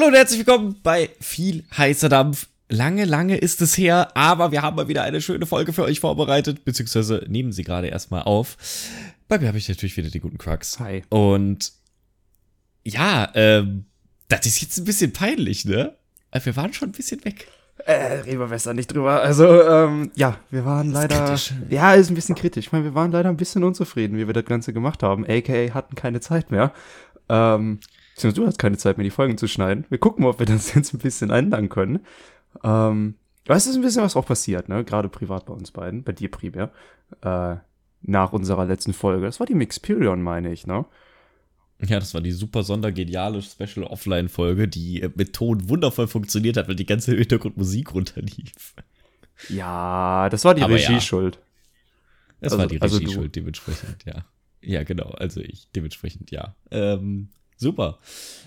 Hallo und herzlich willkommen bei viel heißer Dampf. Lange, lange ist es her, aber wir haben mal wieder eine schöne Folge für euch vorbereitet, beziehungsweise nehmen sie gerade erstmal auf. Bei mir habe ich natürlich wieder die guten Crux. Hi. Und ja, ähm, das ist jetzt ein bisschen peinlich, ne? Wir waren schon ein bisschen weg. Äh, reden wir besser nicht drüber. Also, ähm, ja, wir waren leider. kritisch. Ja, ist ein bisschen kritisch. Ich meine, wir waren leider ein bisschen unzufrieden, wie wir das Ganze gemacht haben. AKA hatten keine Zeit mehr. Ähm, beziehungsweise du hast keine Zeit mehr, die Folgen zu schneiden. Wir gucken mal, ob wir das jetzt ein bisschen ändern können. Ähm, es ist ein bisschen was auch passiert, ne? Gerade privat bei uns beiden, bei dir primär. Äh, nach unserer letzten Folge. Das war die Mixperion, meine ich, ne? Ja, das war die super sondergeniale Special Offline-Folge, die äh, mit Ton wundervoll funktioniert hat, weil die ganze Hintergrundmusik runterlief. Ja, das war die Aber ja. Regie-Schuld. Das Also- war die also. Regie-Schuld, dementsprechend, ja. Ja, genau, also ich, dementsprechend, ja. Ähm, super.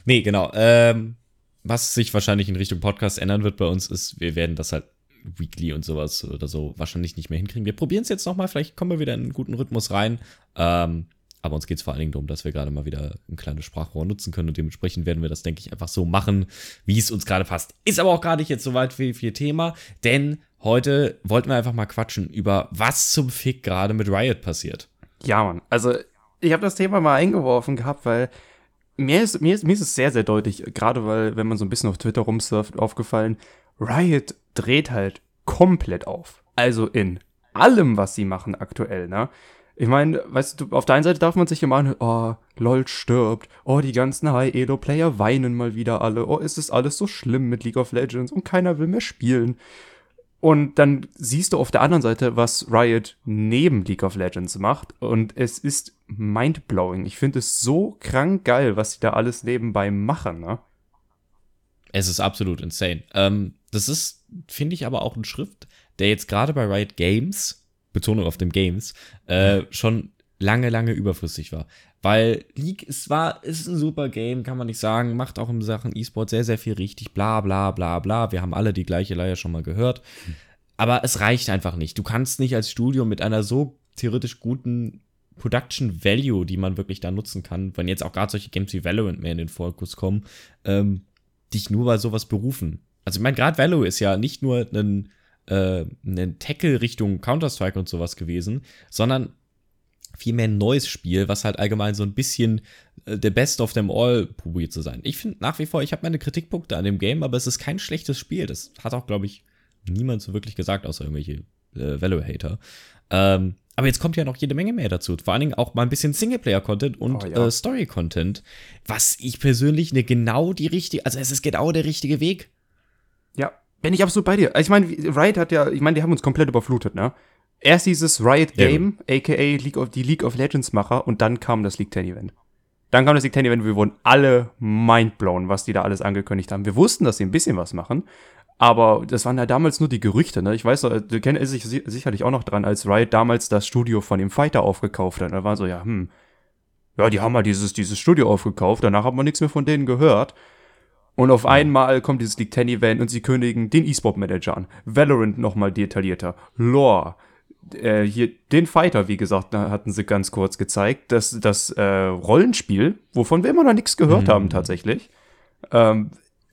Nee, genau. Ähm, was sich wahrscheinlich in Richtung Podcast ändern wird bei uns, ist, wir werden das halt weekly und sowas oder so wahrscheinlich nicht mehr hinkriegen. Wir probieren es jetzt nochmal, vielleicht kommen wir wieder in einen guten Rhythmus rein. Ähm, aber uns geht es vor allen Dingen darum, dass wir gerade mal wieder ein kleines Sprachrohr nutzen können und dementsprechend werden wir das, denke ich, einfach so machen, wie es uns gerade passt. Ist aber auch gar nicht jetzt soweit viel, viel Thema, denn heute wollten wir einfach mal quatschen über was zum Fick gerade mit Riot passiert. Ja, Mann. Also, ich habe das Thema mal eingeworfen gehabt, weil mir ist, mir ist, mir ist es sehr, sehr deutlich, gerade weil, wenn man so ein bisschen auf Twitter rumsurft, aufgefallen, Riot dreht halt komplett auf. Also in allem, was sie machen aktuell, ne? Ich meine, weißt du, auf der einen Seite darf man sich immer anhören, oh, LOL stirbt, oh, die ganzen High-Elo-Player weinen mal wieder alle, oh, ist es alles so schlimm mit League of Legends und keiner will mehr spielen. Und dann siehst du auf der anderen Seite, was Riot neben League of Legends macht. Und es ist mindblowing. Ich finde es so krank geil, was sie da alles nebenbei machen, ne? Es ist absolut insane. Ähm, das ist, finde ich, aber auch ein Schritt, der jetzt gerade bei Riot Games, Betonung auf dem Games, äh, schon lange, lange überflüssig war. Weil League ist zwar, ist ein super Game, kann man nicht sagen, macht auch in Sachen E-Sport sehr, sehr viel richtig, bla bla bla bla. Wir haben alle die gleiche Leier schon mal gehört. Aber es reicht einfach nicht. Du kannst nicht als Studio mit einer so theoretisch guten Production Value, die man wirklich da nutzen kann, wenn jetzt auch gerade solche Games wie Valorant mehr in den Fokus kommen, ähm, dich nur bei sowas berufen. Also ich meine, gerade Valorant ist ja nicht nur ein, äh, ein Tackle Richtung Counter-Strike und sowas gewesen, sondern vielmehr ein neues Spiel, was halt allgemein so ein bisschen äh, der Best of them all probiert zu sein. Ich finde nach wie vor, ich habe meine Kritikpunkte an dem Game, aber es ist kein schlechtes Spiel. Das hat auch, glaube ich, niemand so wirklich gesagt, außer irgendwelche äh, Valorant-Hater. Ähm, aber jetzt kommt ja noch jede Menge mehr dazu. Vor allen Dingen auch mal ein bisschen Singleplayer-Content und Oh ja. äh, Story-Content, was ich persönlich eine genau die richtige, also es ist genau der richtige Weg. Ja, bin ich absolut bei dir. Ich meine, Riot hat ja, ich meine, die haben uns komplett überflutet, ne? Erst dieses Riot Ja, Game, aka League of, die League of Legends Macher, und dann kam das League 10 Event. Dann kam das League 10 Event, wir wurden alle mindblown, was die da alles angekündigt haben. Wir wussten, dass sie ein bisschen was machen, aber das waren ja damals nur die Gerüchte, ne? Ich weiß, noch, du kennst sich si- sicherlich auch noch dran, als Riot damals das Studio von dem Fighter aufgekauft hat. Da war so, ja, hm, ja, die haben mal dieses, dieses Studio aufgekauft, danach hat man nichts mehr von denen gehört. Und auf einmal kommt dieses League 10 Event und sie kündigen den E-Sport Manager an. Valorant nochmal detaillierter. Lore. Äh, hier, den Fighter, wie gesagt, da hatten sie ganz kurz gezeigt. Das, das äh, Rollenspiel, wovon wir immer noch nichts gehört haben, tatsächlich. Ähm,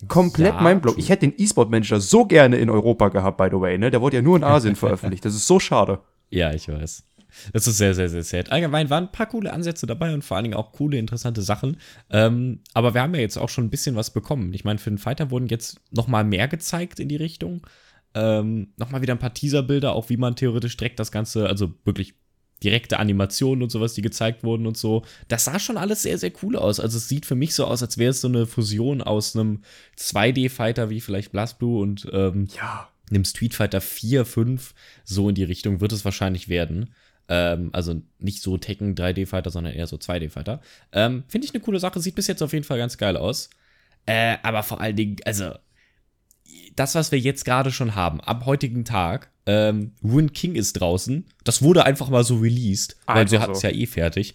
komplett Ja, mein Blog. Ich hätte den E-Sport Manager so gerne in Europa gehabt, by the way, ne? Der wurde ja nur in Asien veröffentlicht. Das ist so schade. Ja, ich weiß. Das ist sehr, sehr, sehr sad. Allgemein waren ein paar coole Ansätze dabei und vor allen Dingen auch coole, interessante Sachen. Ähm, aber wir haben ja jetzt auch schon ein bisschen was bekommen. Ich meine, für den Fighter wurden jetzt noch mal mehr gezeigt in die Richtung. Ähm, noch mal wieder ein paar Teaserbilder, auch wie man theoretisch direkt das Ganze, also wirklich direkte Animationen und sowas, die gezeigt wurden und so. Das sah schon alles sehr, sehr cool aus. Also es sieht für mich so aus, als wäre es so eine Fusion aus einem 2D-Fighter wie vielleicht BlazBlue und ähm, Ja. einem Street Fighter 4, 5, so in die Richtung wird es wahrscheinlich werden. Ähm, also nicht so Tekken 3D-Fighter, sondern eher so 2D-Fighter. Ähm, Finde ich eine coole Sache, sieht bis jetzt auf jeden Fall ganz geil aus. Äh, aber vor allen Dingen, also, das, was wir jetzt gerade schon haben, am heutigen Tag, ähm, Ruin King ist draußen. Das wurde einfach mal so released, weil sie Einfach hatten es so. ja eh fertig.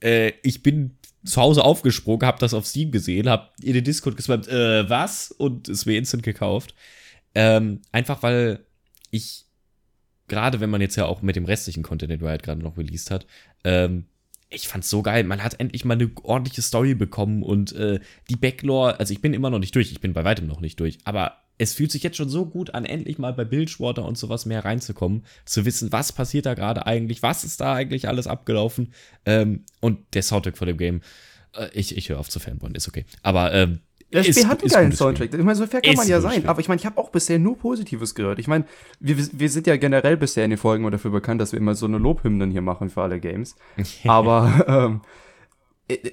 Äh, ich bin zu Hause aufgesprungen, hab das auf Steam gesehen, hab in den Discord gespammt, äh, was? Und es mir instant gekauft. Ähm, einfach weil ich, gerade wenn man jetzt ja auch mit dem restlichen Content, den Riot gerade noch released hat, ähm, ich fand's so geil. Man hat endlich mal eine ordentliche Story bekommen und äh, die Backlore, also ich bin immer noch nicht durch, ich bin bei weitem noch nicht durch, aber es fühlt sich jetzt schon so gut an, endlich mal bei Bilgewater und sowas mehr reinzukommen, zu wissen, was passiert da gerade eigentlich, was ist da eigentlich alles abgelaufen. Ähm, und der Soundtrack von dem Game, äh, ich, ich höre auf zu fanboyen, ist okay. Aber ähm, das Spiel hat einen geilen Soundtrack. Ich meine, so fair kann man ja sein. Spiel. Aber ich meine, ich habe auch bisher nur Positives gehört. Ich meine, wir, wir sind ja generell bisher in den Folgen dafür bekannt, dass wir immer so eine Lobhymnen hier machen für alle Games. Aber ähm,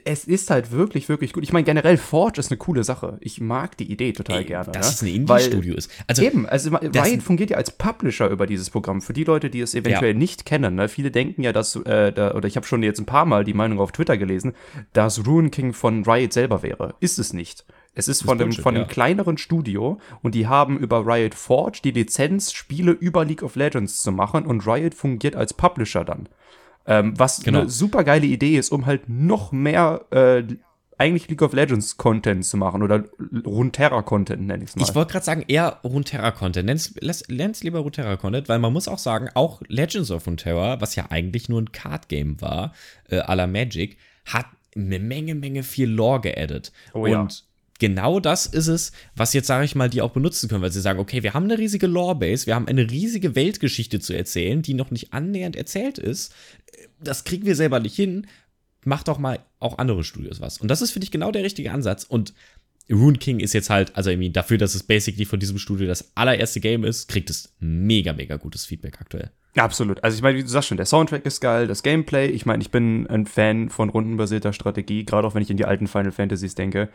es ist halt wirklich, wirklich gut. Ich meine, generell Forge ist eine coole Sache. Ich mag die Idee total Ey, gerne. Dass ne? es ein Indie-Studio ist. Also, eben, also Riot fungiert ja als Publisher über dieses Programm. Für die Leute, die es eventuell ja. nicht kennen. Ne? Viele denken ja, dass, äh, da, oder ich habe schon jetzt ein paar Mal die Meinung auf Twitter gelesen, dass Rune King von Riot selber wäre. Ist es nicht. Es ist, von, dem, von einem kleineren Studio und die haben über Riot Forge die Lizenz, Spiele über League of Legends zu machen und Riot fungiert als Publisher dann. Ähm, was genau. eine super geile Idee ist, um halt noch mehr äh, eigentlich League of Legends Content zu machen oder Runeterra Content nenne ich es mal. Ich wollte gerade sagen, eher Runeterra Content. Nenn's, lieber Runeterra Content, weil man muss auch sagen, auch Legends of Runeterra, was ja eigentlich nur ein Card Game war, äh, à la Magic, hat eine Menge, Menge viel Lore geaddet. Oh, und ja genau das ist es, was jetzt, sage ich mal, die auch benutzen können, weil sie sagen, okay, wir haben eine riesige Lore-Base, wir haben eine riesige Weltgeschichte zu erzählen, die noch nicht annähernd erzählt ist. Das kriegen wir selber nicht hin. Mach doch mal auch andere Studios was. Und das ist, finde ich, genau der richtige Ansatz. Und Rune King ist jetzt halt, also ich dafür, dass es basically von diesem Studio das allererste Game ist, kriegt es mega, mega gutes Feedback aktuell. Absolut. Also ich meine, wie du sagst schon, der Soundtrack ist geil, das Gameplay. Ich meine, ich bin ein Fan von rundenbasierter Strategie, gerade auch wenn ich in die alten Final Fantasies denke.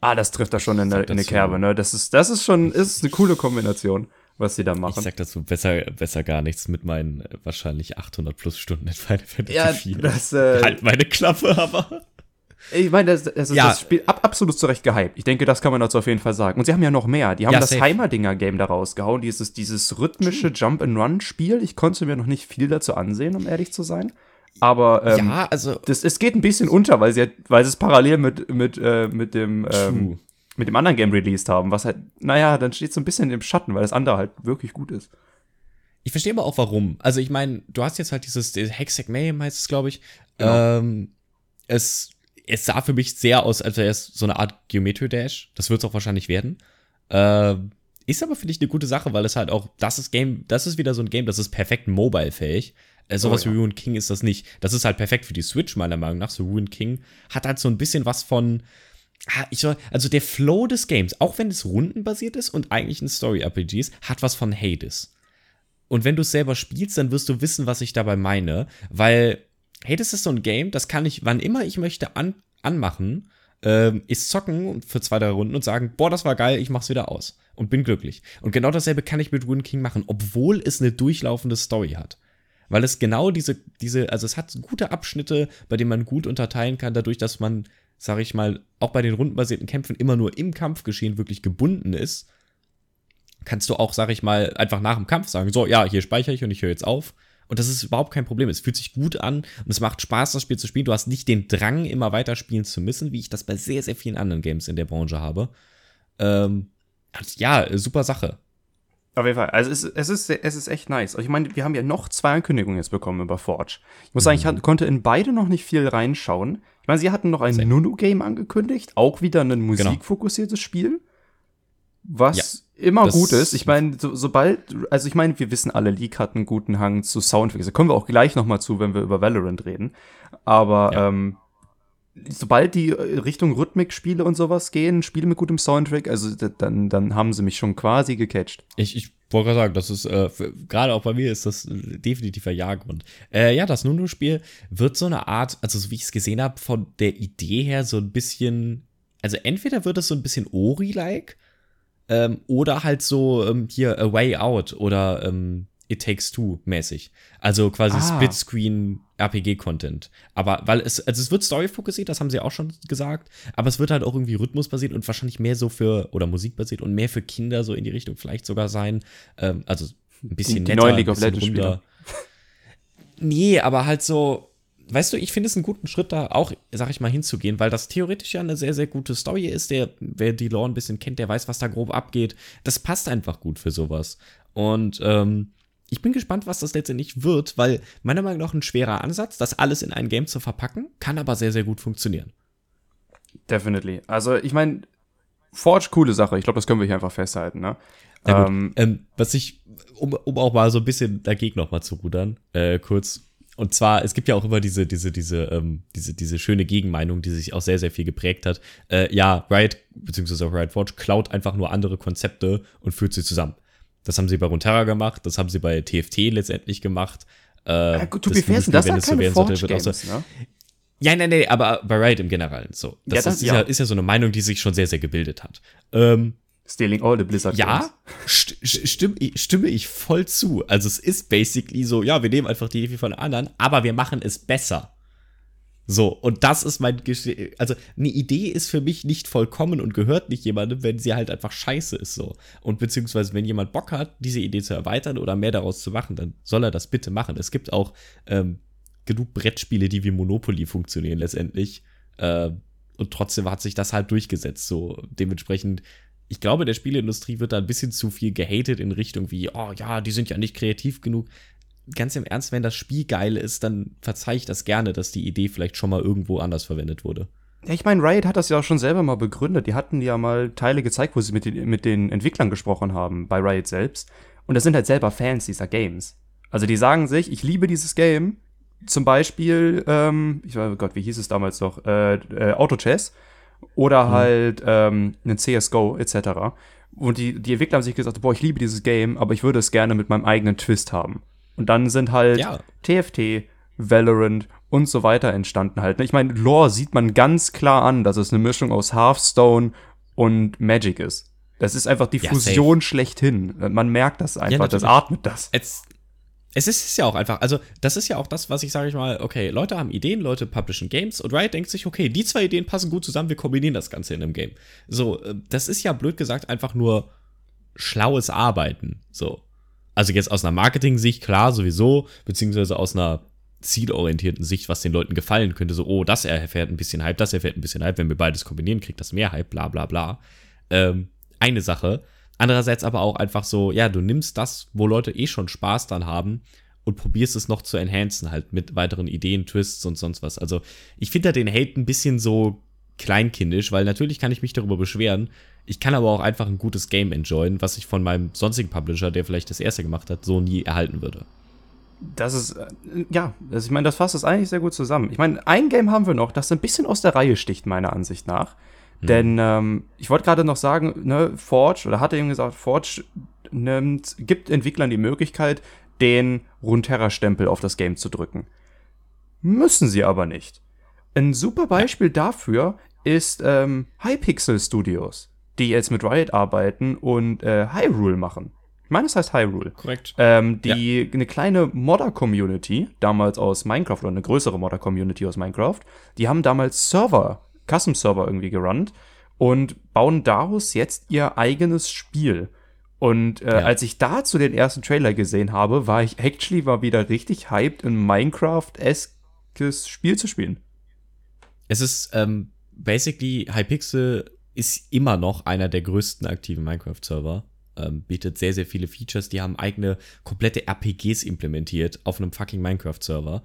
Ah, das trifft da schon in, eine Kerbe, ne? Das ist, das ist schon, ist eine coole Kombination, was sie da machen. Ich sag dazu besser, besser gar nichts mit meinen äh, wahrscheinlich 800 plus Stunden in Final Fantasy ja, 4. Das, äh, halt meine Klappe, aber. Ich meine, das, das ist ja. das Spiel ab, absolut zurecht gehypt. Ich denke, das kann man dazu auf jeden Fall sagen. Und sie haben ja noch mehr. Die haben ja, das Heimerdinger-Game da rausgehauen. Dieses, dieses rhythmische Jump-and-Run-Spiel. Ich konnte mir noch nicht viel dazu ansehen, um ehrlich zu sein. Aber ähm, ja, also das, es geht ein bisschen unter, weil sie, weil sie es parallel mit, mit, äh, mit, dem, ähm, mit dem anderen Game released haben, was halt, naja, dann steht so ein bisschen im Schatten, weil das andere halt wirklich gut ist. Ich verstehe aber auch warum. Also ich meine, du hast jetzt halt dieses Hexac Mayhem heißt es, glaube ich. Genau. Ähm, es, es sah für mich sehr aus, als wäre es so eine Art Geometry Dash. Das wird es auch wahrscheinlich werden. Ähm, ist aber, finde ich, eine gute Sache, weil es halt auch, das ist Game, das ist wieder so ein Game, das ist perfekt mobile-fähig. Äh, sowas oh, ja. wie Ruin King ist das nicht. Das ist halt perfekt für die Switch, meiner Meinung nach. So Ruin King hat halt so ein bisschen was von. Ich soll, also der Flow des Games, auch wenn es rundenbasiert ist und eigentlich ein Story-RPG ist, hat was von Hades. Und wenn du es selber spielst, dann wirst du wissen, was ich dabei meine. Weil Hades ist so ein Game, das kann ich, wann immer ich möchte, an, anmachen, ähm, ist zocken für zwei, drei Runden und sagen, boah, das war geil, ich mach's wieder aus. Und bin glücklich. Und genau dasselbe kann ich mit Ruin King machen, obwohl es eine durchlaufende Story hat weil es genau diese, diese, also es hat gute Abschnitte, bei denen man gut unterteilen kann, dadurch, dass man, sag ich mal, auch bei den rundenbasierten Kämpfen immer nur im Kampfgeschehen wirklich gebunden ist, kannst du auch, sag ich mal, einfach nach dem Kampf sagen, so, ja, hier speichere ich und ich höre jetzt auf. Und das ist überhaupt kein Problem. Es fühlt sich gut an und es macht Spaß, das Spiel zu spielen. Du hast nicht den Drang, immer weiter spielen zu müssen, wie ich das bei sehr, sehr vielen anderen Games in der Branche habe. Ähm, ja, super Sache. Auf jeden Fall. Also es, es, ist, es ist echt nice. Ich meine, wir haben ja noch zwei Ankündigungen jetzt bekommen über Forge. Ich muss sagen, ich hatte, konnte in beide noch nicht viel reinschauen. Ich meine, sie hatten noch ein Nunu-Game angekündigt, auch wieder ein genau. musikfokussiertes genau. Spiel. Was ja, immer gut ist. Ich meine, so, sobald, also ich meine, wir wissen alle, League hat einen guten Hang zu Soundtracks. Da kommen wir auch gleich noch mal zu, wenn wir über Valorant reden. Aber ja. ähm, sobald die äh, Richtung Rhythmik-Spiele und sowas gehen, Spiele mit gutem Soundtrack, also dann, dann haben sie mich schon quasi gecatcht. Ich, ich wollte gerade sagen, das ist, äh, gerade auch bei mir ist das definitiver Jagdgrund. Äh, ja, das Nunu-Spiel wird so eine Art, also so wie ich es gesehen habe, von der Idee her so ein bisschen, also entweder wird es so ein bisschen Ori-like, ähm, oder halt so ähm, hier A Way Out oder ähm, It Takes Two mäßig. Also quasi ah. Split-Screen RPG-Content. Aber weil es, also es wird story-fokussiert, das haben sie auch schon gesagt, aber es wird halt auch irgendwie rhythmusbasiert und wahrscheinlich mehr so für, oder musikbasiert und mehr für Kinder so in die Richtung vielleicht sogar sein. Ähm, also ein bisschen die, die neuen League of Legends Spieler. Nee, aber halt so, weißt du, ich finde es einen guten Schritt da auch, sag ich mal, hinzugehen, weil das theoretisch ja eine sehr, sehr gute Story ist. Der, wer die Lore ein bisschen kennt, der weiß, was da grob abgeht. Das passt einfach gut für sowas. Und ähm, ich bin gespannt, was das letztendlich wird, weil meiner Meinung nach ein schwerer Ansatz, das alles in ein Game zu verpacken, kann aber sehr, sehr gut funktionieren. Definitely. Also, ich meine, Forge, coole Sache. Ich glaube, das können wir hier einfach festhalten, ne? Ähm, ähm, was ich, um, um auch mal so ein bisschen dagegen nochmal zu rudern, äh, kurz. Und zwar, es gibt ja auch immer diese, diese, diese, ähm, diese, diese schöne Gegenmeinung, die sich auch sehr, sehr viel geprägt hat. Äh, ja, Riot, beziehungsweise auch Riot Forge, klaut einfach nur andere Konzepte und führt sie zusammen. Das haben sie bei Runeterra gemacht, das haben sie bei TFT letztendlich gemacht. Äh, ja, gut, to be fair, das, das so keine Forge sollte, Games, so, ne? Ja, nein, nein, aber bei Riot im Generellen so. Das, ja, das ist, ja. ist, ja, so eine Meinung, die sich schon sehr, sehr gebildet hat. Ähm, Stealing all the Blizzard Ja, st stimme, stimme ich voll zu. Also es ist basically so, ja, wir nehmen einfach die Idee von anderen, aber wir machen es besser. So, und das ist mein Gesch Also, eine Idee ist für mich nicht vollkommen und gehört nicht jemandem, wenn sie halt einfach scheiße ist, so. Und beziehungsweise, wenn jemand Bock hat, diese Idee zu erweitern oder mehr daraus zu machen, dann soll er das bitte machen. Es gibt auch ähm, genug Brettspiele, die wie Monopoly funktionieren letztendlich. Äh, und trotzdem hat sich das halt durchgesetzt. So, dementsprechend ich glaube, der Spieleindustrie wird da ein bisschen zu viel gehatet in Richtung wie, oh ja, die sind ja nicht kreativ genug. Ganz im Ernst, wenn das Spiel geil ist, dann verzeih ich das gerne, dass die Idee vielleicht schon mal irgendwo anders verwendet wurde. Ja, ich meine, Riot hat das ja auch schon selber mal begründet. Die hatten ja mal Teile gezeigt, wo sie mit den, mit den Entwicklern gesprochen haben, bei Riot selbst. Und das sind halt selber Fans dieser Games. Also die sagen sich, ich liebe dieses Game. Zum Beispiel, ähm, ich weiß oh Gott, wie hieß es damals noch? Äh, äh, Auto Chess oder mhm. halt ähm, einen CSGO etc. Und die, die Entwickler haben sich gesagt, boah, ich liebe dieses Game, aber ich würde es gerne mit meinem eigenen Twist haben. Und dann sind halt ja. TFT, Valorant und so weiter entstanden halt. Ich meine, Lore sieht man ganz klar an, dass es eine Mischung aus Hearthstone und Magic ist. Das ist einfach die ja, Fusion safe. schlechthin. Man merkt das einfach, ja, das atmet das. Jetzt, es ist ja auch einfach, also das ist ja auch das, was ich sage ich mal, okay, Leute haben Ideen, Leute publishen Games und Riot denkt sich, okay, die zwei Ideen passen gut zusammen, wir kombinieren das Ganze in einem Game. So, äh, das ist ja blöd gesagt einfach nur schlaues Arbeiten, so. Also jetzt aus einer Marketing-Sicht, klar, sowieso, beziehungsweise aus einer zielorientierten Sicht, was den Leuten gefallen könnte, so, oh, das erfährt ein bisschen Hype, das erfährt ein bisschen Hype, wenn wir beides kombinieren, kriegt das mehr Hype, bla bla bla. Ähm, eine Sache, Andererseits aber auch einfach so, ja, du nimmst das, wo Leute eh schon Spaß dran haben und probierst es noch zu enhancen, halt mit weiteren Ideen, Twists und sonst was. Also, ich finde da den Hate ein bisschen so kleinkindisch, weil natürlich kann ich mich darüber beschweren. Ich kann aber auch einfach ein gutes Game enjoyen, was ich von meinem sonstigen Publisher, der vielleicht das erste gemacht hat, so nie erhalten würde. Das ist, äh, ja, also ich meine, das fasst das eigentlich sehr gut zusammen. Ich meine, ein Game haben wir noch, das ein bisschen aus der Reihe sticht, meiner Ansicht nach. Mhm. Denn ähm, ich wollte gerade noch sagen, ne, Forge, oder hatte eben gesagt, Forge nimmt, gibt Entwicklern die Möglichkeit, den Runeterra-Stempel auf das Game zu drücken. Müssen sie aber nicht. Ein super Beispiel dafür ist ähm, Hypixel Studios, die jetzt mit Riot arbeiten und äh, Hyrule machen. Ich meine, es heißt Hyrule. Korrekt. Ähm, die ja. eine kleine Modder-Community, damals aus Minecraft oder eine größere Modder-Community aus Minecraft, die haben damals Server Custom-Server irgendwie gerannt und bauen daraus jetzt ihr eigenes Spiel. Und äh, ja. als ich dazu den ersten Trailer gesehen habe, war ich actually mal wieder richtig hyped, ein Minecraft-eskes Spiel zu spielen. Es ist ähm, basically Hypixel ist immer noch einer der größten aktiven Minecraft-Server. Ähm, bietet sehr, sehr viele Features. Die haben eigene komplette RPGs implementiert auf einem fucking Minecraft-Server.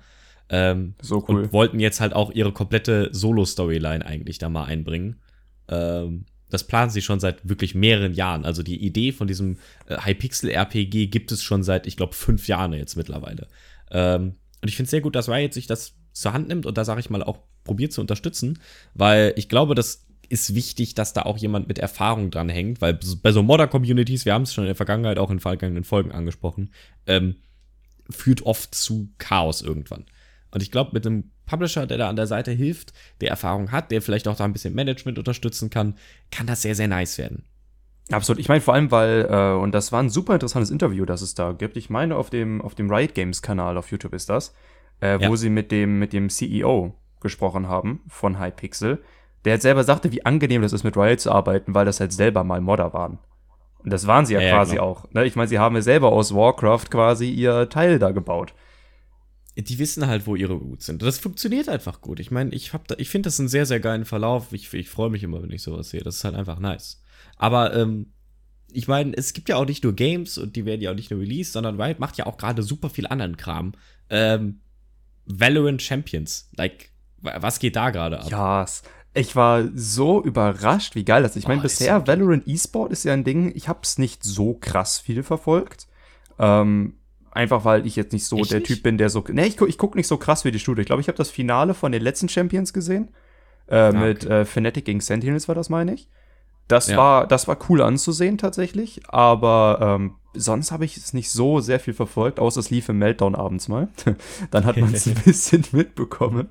Ähm, so cool. Und wollten jetzt halt auch ihre komplette Solo-Storyline eigentlich da mal einbringen. Ähm, das planen sie schon seit wirklich mehreren Jahren. Also die Idee von diesem äh, Hypixel-RPG gibt es schon seit, ich glaube, fünf Jahren jetzt mittlerweile. Ähm, und ich finde es sehr gut, dass Riot sich das zur Hand nimmt und da sage ich mal auch probiert zu unterstützen, weil ich glaube, das ist wichtig, dass da auch jemand mit Erfahrung dran hängt, weil bei so Modder-Communities, wir haben es schon in der Vergangenheit auch in vergangenen Folgen angesprochen, ähm, führt oft zu Chaos irgendwann. Und ich glaube, mit einem Publisher, der da an der Seite hilft, der Erfahrung hat, der vielleicht auch da ein bisschen Management unterstützen kann, kann das sehr, sehr nice werden. Absolut. Ich meine vor allem, weil, äh, und das war ein super interessantes Interview, das es da gibt. Ich meine, auf dem, auf dem Riot Games Kanal auf YouTube ist das, äh, ja. wo sie mit dem, mit dem CEO gesprochen haben von Hypixel. Der halt selber sagte, wie angenehm das ist, mit Riot zu arbeiten, weil das halt selber mal Modder waren. Und das waren sie ja, ja quasi genau. auch. Ne? Ich meine, sie haben ja selber aus Warcraft quasi ihr Teil da gebaut die wissen halt, wo ihre Roots sind. Das funktioniert einfach gut. Ich meine, ich, ich finde das einen sehr, sehr geilen Verlauf. Ich, ich freue mich immer, wenn ich sowas sehe. Das ist halt einfach nice. Aber ähm, ich meine, es gibt ja auch nicht nur Games und die werden ja auch nicht nur released, sondern Riot macht ja auch gerade super viel anderen Kram. Ähm, Valorant Champions, like, was geht da gerade ab? Ja, ich war so überrascht, wie geil das ist. Ich meine, oh, bisher so Valorant E-Sport ist ja ein Ding, ich hab's nicht so krass viel verfolgt. Ähm, einfach weil ich jetzt nicht so ich der nicht? Typ bin, der so. Ne, ich, ich guck nicht so krass wie die Studie. Ich glaube, ich habe das Finale von den letzten Champions gesehen. Äh, ah, mit äh, Fnatic gegen Sentinels war das, meine ich. Das ja. war, das war cool anzusehen tatsächlich, aber ähm, sonst habe ich es nicht so sehr viel verfolgt, außer es lief im Meltdown abends mal. Dann hat man es ein bisschen mitbekommen.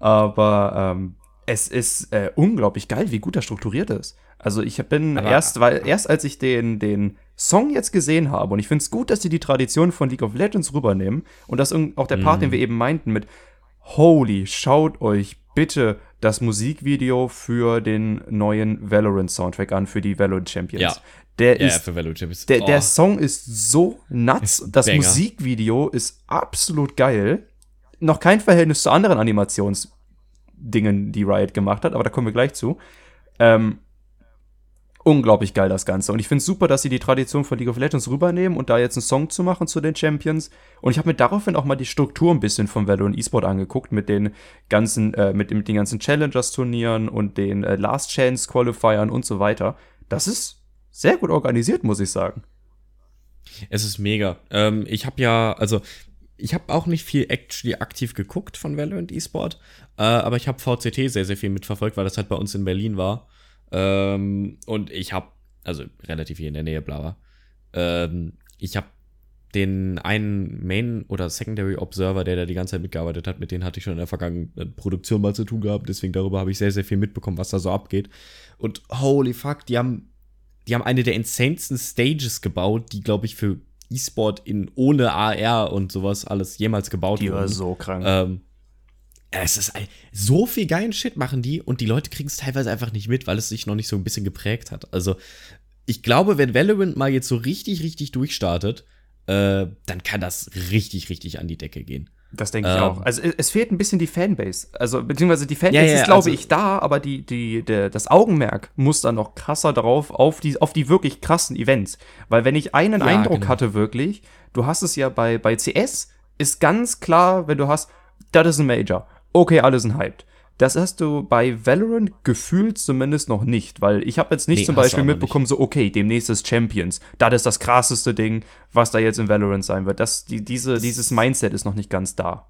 Aber ähm, es ist äh, unglaublich geil, wie gut er strukturiert ist. Also ich bin aber, erst, weil erst als ich den, den Song jetzt gesehen habe, und ich finde es gut, dass sie die Tradition von League of Legends rübernehmen und das auch der Part, den mhm. wir eben meinten mit Holy, schaut euch bitte das Musikvideo für den neuen Valorant-Soundtrack an, für die Valorant Champions. Ja. Der ja, ist, für Valorant Champions. Der, oh. der Song ist so nuts. Ist das Banger. Musikvideo ist absolut geil. Noch kein Verhältnis zu anderen Animationsdingen, die Riot gemacht hat, aber da kommen wir gleich zu. Ähm, unglaublich geil, das Ganze. Und ich finde es super, dass sie die Tradition von League of Legends rübernehmen und da jetzt einen Song zu machen zu den Champions. Und ich habe mir daraufhin auch mal die Struktur ein bisschen von Valorant eSport angeguckt, mit den ganzen, äh, mit, mit den ganzen Challengers-Turnieren und den äh, Last Chance-Qualifiern und so weiter. Das ist sehr gut organisiert, muss ich sagen. Es ist mega. Ähm, ich habe ja, also ich habe auch nicht viel actually aktiv geguckt von Valorant eSport, äh, aber ich habe VCT sehr, sehr viel mitverfolgt, weil das halt bei uns in Berlin war. Ähm, und ich habe, also relativ hier in der Nähe, bla, ähm, ich habe den einen Main- oder Secondary Observer, der da die ganze Zeit mitgearbeitet hat, mit denen hatte ich schon in der vergangenen Produktion mal zu tun gehabt. Deswegen darüber habe ich sehr, sehr viel mitbekommen, was da so abgeht. Und holy fuck, die haben, die haben eine der insanesten Stages gebaut, die, glaube ich, für E-Sport in ohne AR und sowas alles jemals gebaut die wurden. Die war so krank. Ähm, es ist ein, so viel geilen Shit machen die und die Leute kriegen es teilweise einfach nicht mit, weil es sich noch nicht so ein bisschen geprägt hat. Also, ich glaube, wenn Valorant mal jetzt so richtig, richtig durchstartet, äh, dann kann das richtig, richtig an die Decke gehen. Das denke ich ähm, auch. Also es fehlt ein bisschen die Fanbase. Also, beziehungsweise die Fanbase ja, ja, ist, glaube also, ich, da, aber die, die, der, das Augenmerk muss dann noch krasser drauf auf die, auf die wirklich krassen Events. Weil wenn ich einen ja, Eindruck genau. hatte, wirklich, du hast es ja bei, bei CS, ist ganz klar, wenn du hast, das ist ein Major okay, alle sind hyped. Das hast du bei Valorant gefühlt zumindest noch nicht, weil ich habe jetzt nicht nee, zum Beispiel mitbekommen, so, okay, demnächst ist Champions. Das ist das krasseste Ding, was da jetzt in Valorant sein wird. Das, die, diese, das dieses Mindset ist noch nicht ganz da.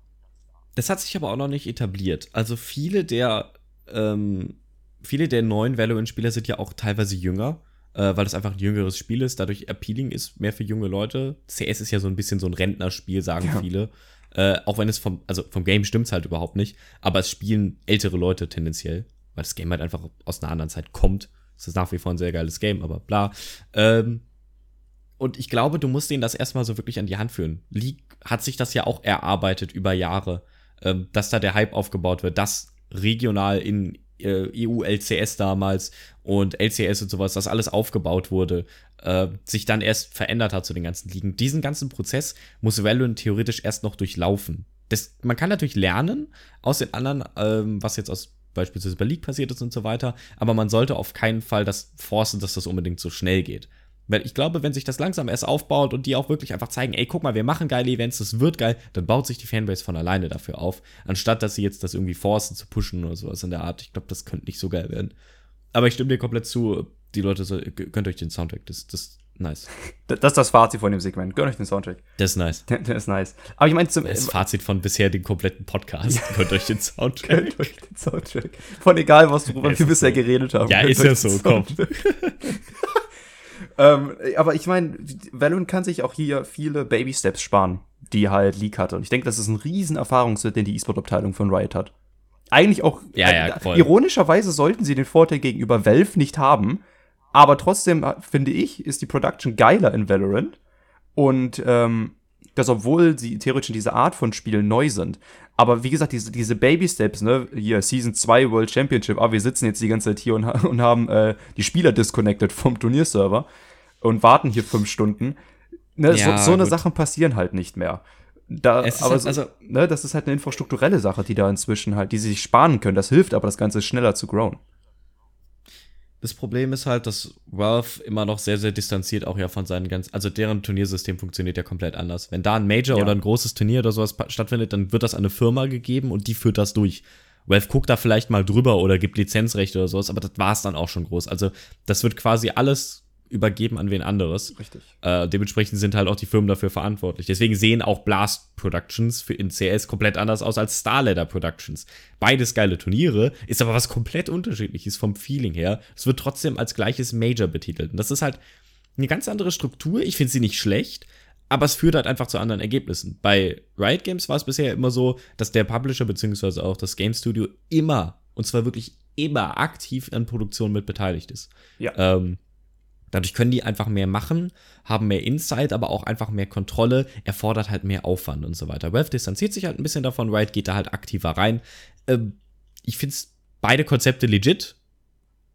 Das hat sich aber auch noch nicht etabliert. Also viele der, ähm, viele der neuen Valorant-Spieler sind ja auch teilweise jünger, äh, weil es einfach ein jüngeres Spiel ist. Dadurch appealing ist mehr für junge Leute. CS ist ja so ein bisschen so ein Rentnerspiel, sagen ja. viele. Äh, auch wenn es vom, also vom Game stimmt's halt überhaupt nicht, aber es spielen ältere Leute tendenziell, weil das Game halt einfach aus einer anderen Zeit kommt. Es ist nach wie vor ein sehr geiles Game, aber bla. Ähm, und ich glaube, du musst denen das erstmal so wirklich an die Hand führen. League hat sich das ja auch erarbeitet über Jahre, ähm, dass da der Hype aufgebaut wird, dass regional in EU-LCS damals und LCS und sowas, das alles aufgebaut wurde, äh, sich dann erst verändert hat zu den ganzen Ligen. Diesen ganzen Prozess muss Valorant theoretisch erst noch durchlaufen. Das, man kann natürlich lernen aus den anderen, ähm, was jetzt aus beispielsweise bei League passiert ist und so weiter, aber man sollte auf keinen Fall das forcen, dass das unbedingt so schnell geht. Weil ich glaube, wenn sich das langsam erst aufbaut und die auch wirklich einfach zeigen, ey, guck mal, wir machen geile Events, das wird geil, dann baut sich die Fanbase von alleine dafür auf, anstatt dass sie jetzt das irgendwie forcen zu pushen oder sowas in der Art. Ich glaube, das könnte nicht so geil werden. Aber ich stimme dir komplett zu, die Leute so, gönnt euch den Soundtrack, das, das nice. Das ist das Fazit von dem Segment. Gönnt euch den Soundtrack. Das ist nice. Der ist nice. Aber ich meine zum Das Fazit von bisher dem kompletten Podcast. Gönnt euch den Soundtrack. Gönnt euch den Soundtrack. Von egal, was worüber wir bisher so. geredet haben. Ja, ist ja so, komm. ähm, aber ich meine, Valorant kann sich auch hier viele Baby Steps sparen, die halt League hatte. Und ich denke, das ist ein riesen Erfahrungswert, den die E-Sport-Abteilung von Riot hat. Eigentlich auch, ja, ja, äh, ironischerweise sollten sie den Vorteil gegenüber Valve nicht haben, aber trotzdem, äh, finde ich, ist die Production geiler in Valorant. Und ähm, das, obwohl sie theoretisch in dieser Art von Spielen neu sind. Aber wie gesagt, diese, diese Baby-Steps, ne, hier, Season 2 World Championship, ah, wir sitzen jetzt die ganze Zeit hier und, und haben äh, die Spieler disconnected vom Turnierserver und warten hier fünf Stunden. Ne, ja, so, so eine Sachen passieren halt nicht mehr. Da, aber halt, so, also, ne, das ist halt eine infrastrukturelle Sache, die da inzwischen halt, die sie sich sparen können. Das hilft aber, das Ganze schneller zu growen. Das Problem ist halt, dass Valve immer noch sehr, sehr distanziert auch ja von seinen ganz, also deren Turniersystem funktioniert ja komplett anders. Wenn da ein Major Ja. oder ein großes Turnier oder sowas stattfindet, dann wird das an eine Firma gegeben und die führt das durch. Valve guckt da vielleicht mal drüber oder gibt Lizenzrechte oder sowas, aber das war es dann auch schon groß. Also das wird quasi alles übergeben an wen anderes. Richtig. Äh, dementsprechend sind halt auch die Firmen dafür verantwortlich. Deswegen sehen auch Blast Productions für in CS komplett anders aus als Starladder Productions. Beides geile Turniere, ist aber was komplett unterschiedliches vom Feeling her. Es wird trotzdem als gleiches Major betitelt. Und das ist halt eine ganz andere Struktur. Ich finde sie nicht schlecht, aber es führt halt einfach zu anderen Ergebnissen. Bei Riot Games war es bisher immer so, dass der Publisher beziehungsweise auch das Game Studio immer, und zwar wirklich immer aktiv an Produktion mit beteiligt ist. Ja. Ähm, Dadurch können die einfach mehr machen, haben mehr Insight, aber auch einfach mehr Kontrolle, erfordert halt mehr Aufwand und so weiter. Valve distanziert sich halt ein bisschen davon, Riot geht da halt aktiver rein. Ähm, ich finde beide Konzepte legit.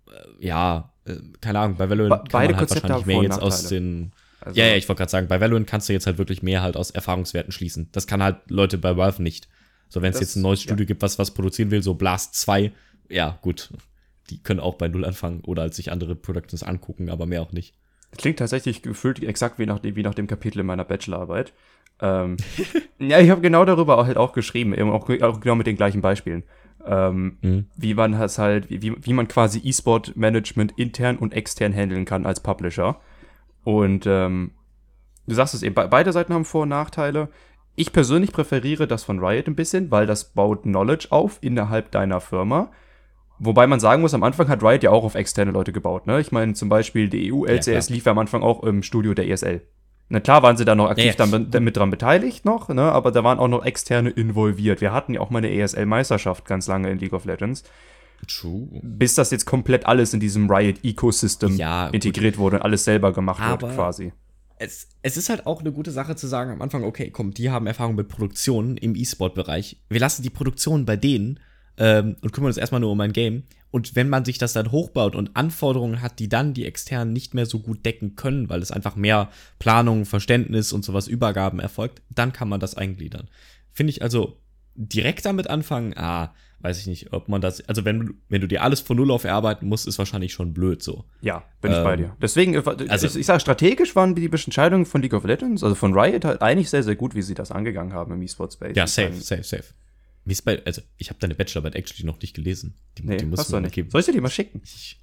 Äh, ja, äh, keine Ahnung, bei Valorant Be- beide man halt Konzepte wahrscheinlich mehr jetzt aus den. Also- ja, ja, ich wollte gerade sagen, bei Valorant kannst du jetzt halt wirklich mehr halt aus Erfahrungswerten schließen. Das kann halt Leute bei Valve nicht. So, wenn es jetzt ein neues Studio gibt, was was produzieren will, so Blast 2, ja, gut. Die können auch bei Null anfangen oder als sich andere Productions angucken, aber mehr auch nicht. Klingt tatsächlich gefühlt exakt wie nach, dem- wie nach dem Kapitel in meiner Bachelorarbeit. Ähm, ja, ich habe genau darüber auch, halt auch geschrieben, eben auch, auch genau mit den gleichen Beispielen. Ähm, Mhm. Wie man das halt, wie, wie man quasi E-Sport-Management intern und extern handeln kann als Publisher. Und ähm, du sagst es eben, be beide Seiten haben Vor- und Nachteile. Ich persönlich präferiere das von Riot ein bisschen, weil das baut Knowledge auf innerhalb deiner Firma. Wobei man sagen muss, am Anfang hat Riot ja auch auf externe Leute gebaut. Ne? Ich meine, zum Beispiel die EU-LCS klar. lief ja am Anfang auch im Studio der ESL. Na klar waren sie da noch aktiv Ja, ja. damit dran beteiligt noch, ne? aber da waren auch noch externe involviert. Wir hatten ja auch mal eine ESL-Meisterschaft ganz lange in League of Legends, True. bis das jetzt komplett alles in diesem Riot-Ecosystem Ja, integriert wurde und alles selber gemacht Aber- wird quasi. es, es ist halt auch eine gute Sache zu sagen am Anfang, okay, komm, die haben Erfahrung mit Produktionen im E-Sport-Bereich. Wir lassen die Produktion bei denen ähm, und kümmern uns erstmal nur um ein Game. Und wenn man sich das dann hochbaut und Anforderungen hat, die dann die externen nicht mehr so gut decken können, weil es einfach mehr Planung, Verständnis und sowas Übergaben erfolgt, dann kann man das eingliedern. Finde ich also direkt damit anfangen, ah, weiß ich nicht, ob man das, also wenn, du- wenn du dir alles von Null auf erarbeiten musst, ist wahrscheinlich schon blöd so. Ja, bin ich Ähm, bei dir. Deswegen, äh, also- ich, ich sage, strategisch waren die Entscheidungen von League of Legends, also von Riot, halt eigentlich sehr, sehr gut, wie sie das angegangen haben im E-Sport-Space. Ja, Ich safe, safe, safe. Wie ist bei, also ich habe deine Bachelorarbeit actually noch nicht gelesen. Die, Nee, die musst du nicht. geben. Soll ich dir die mal schicken? Ich,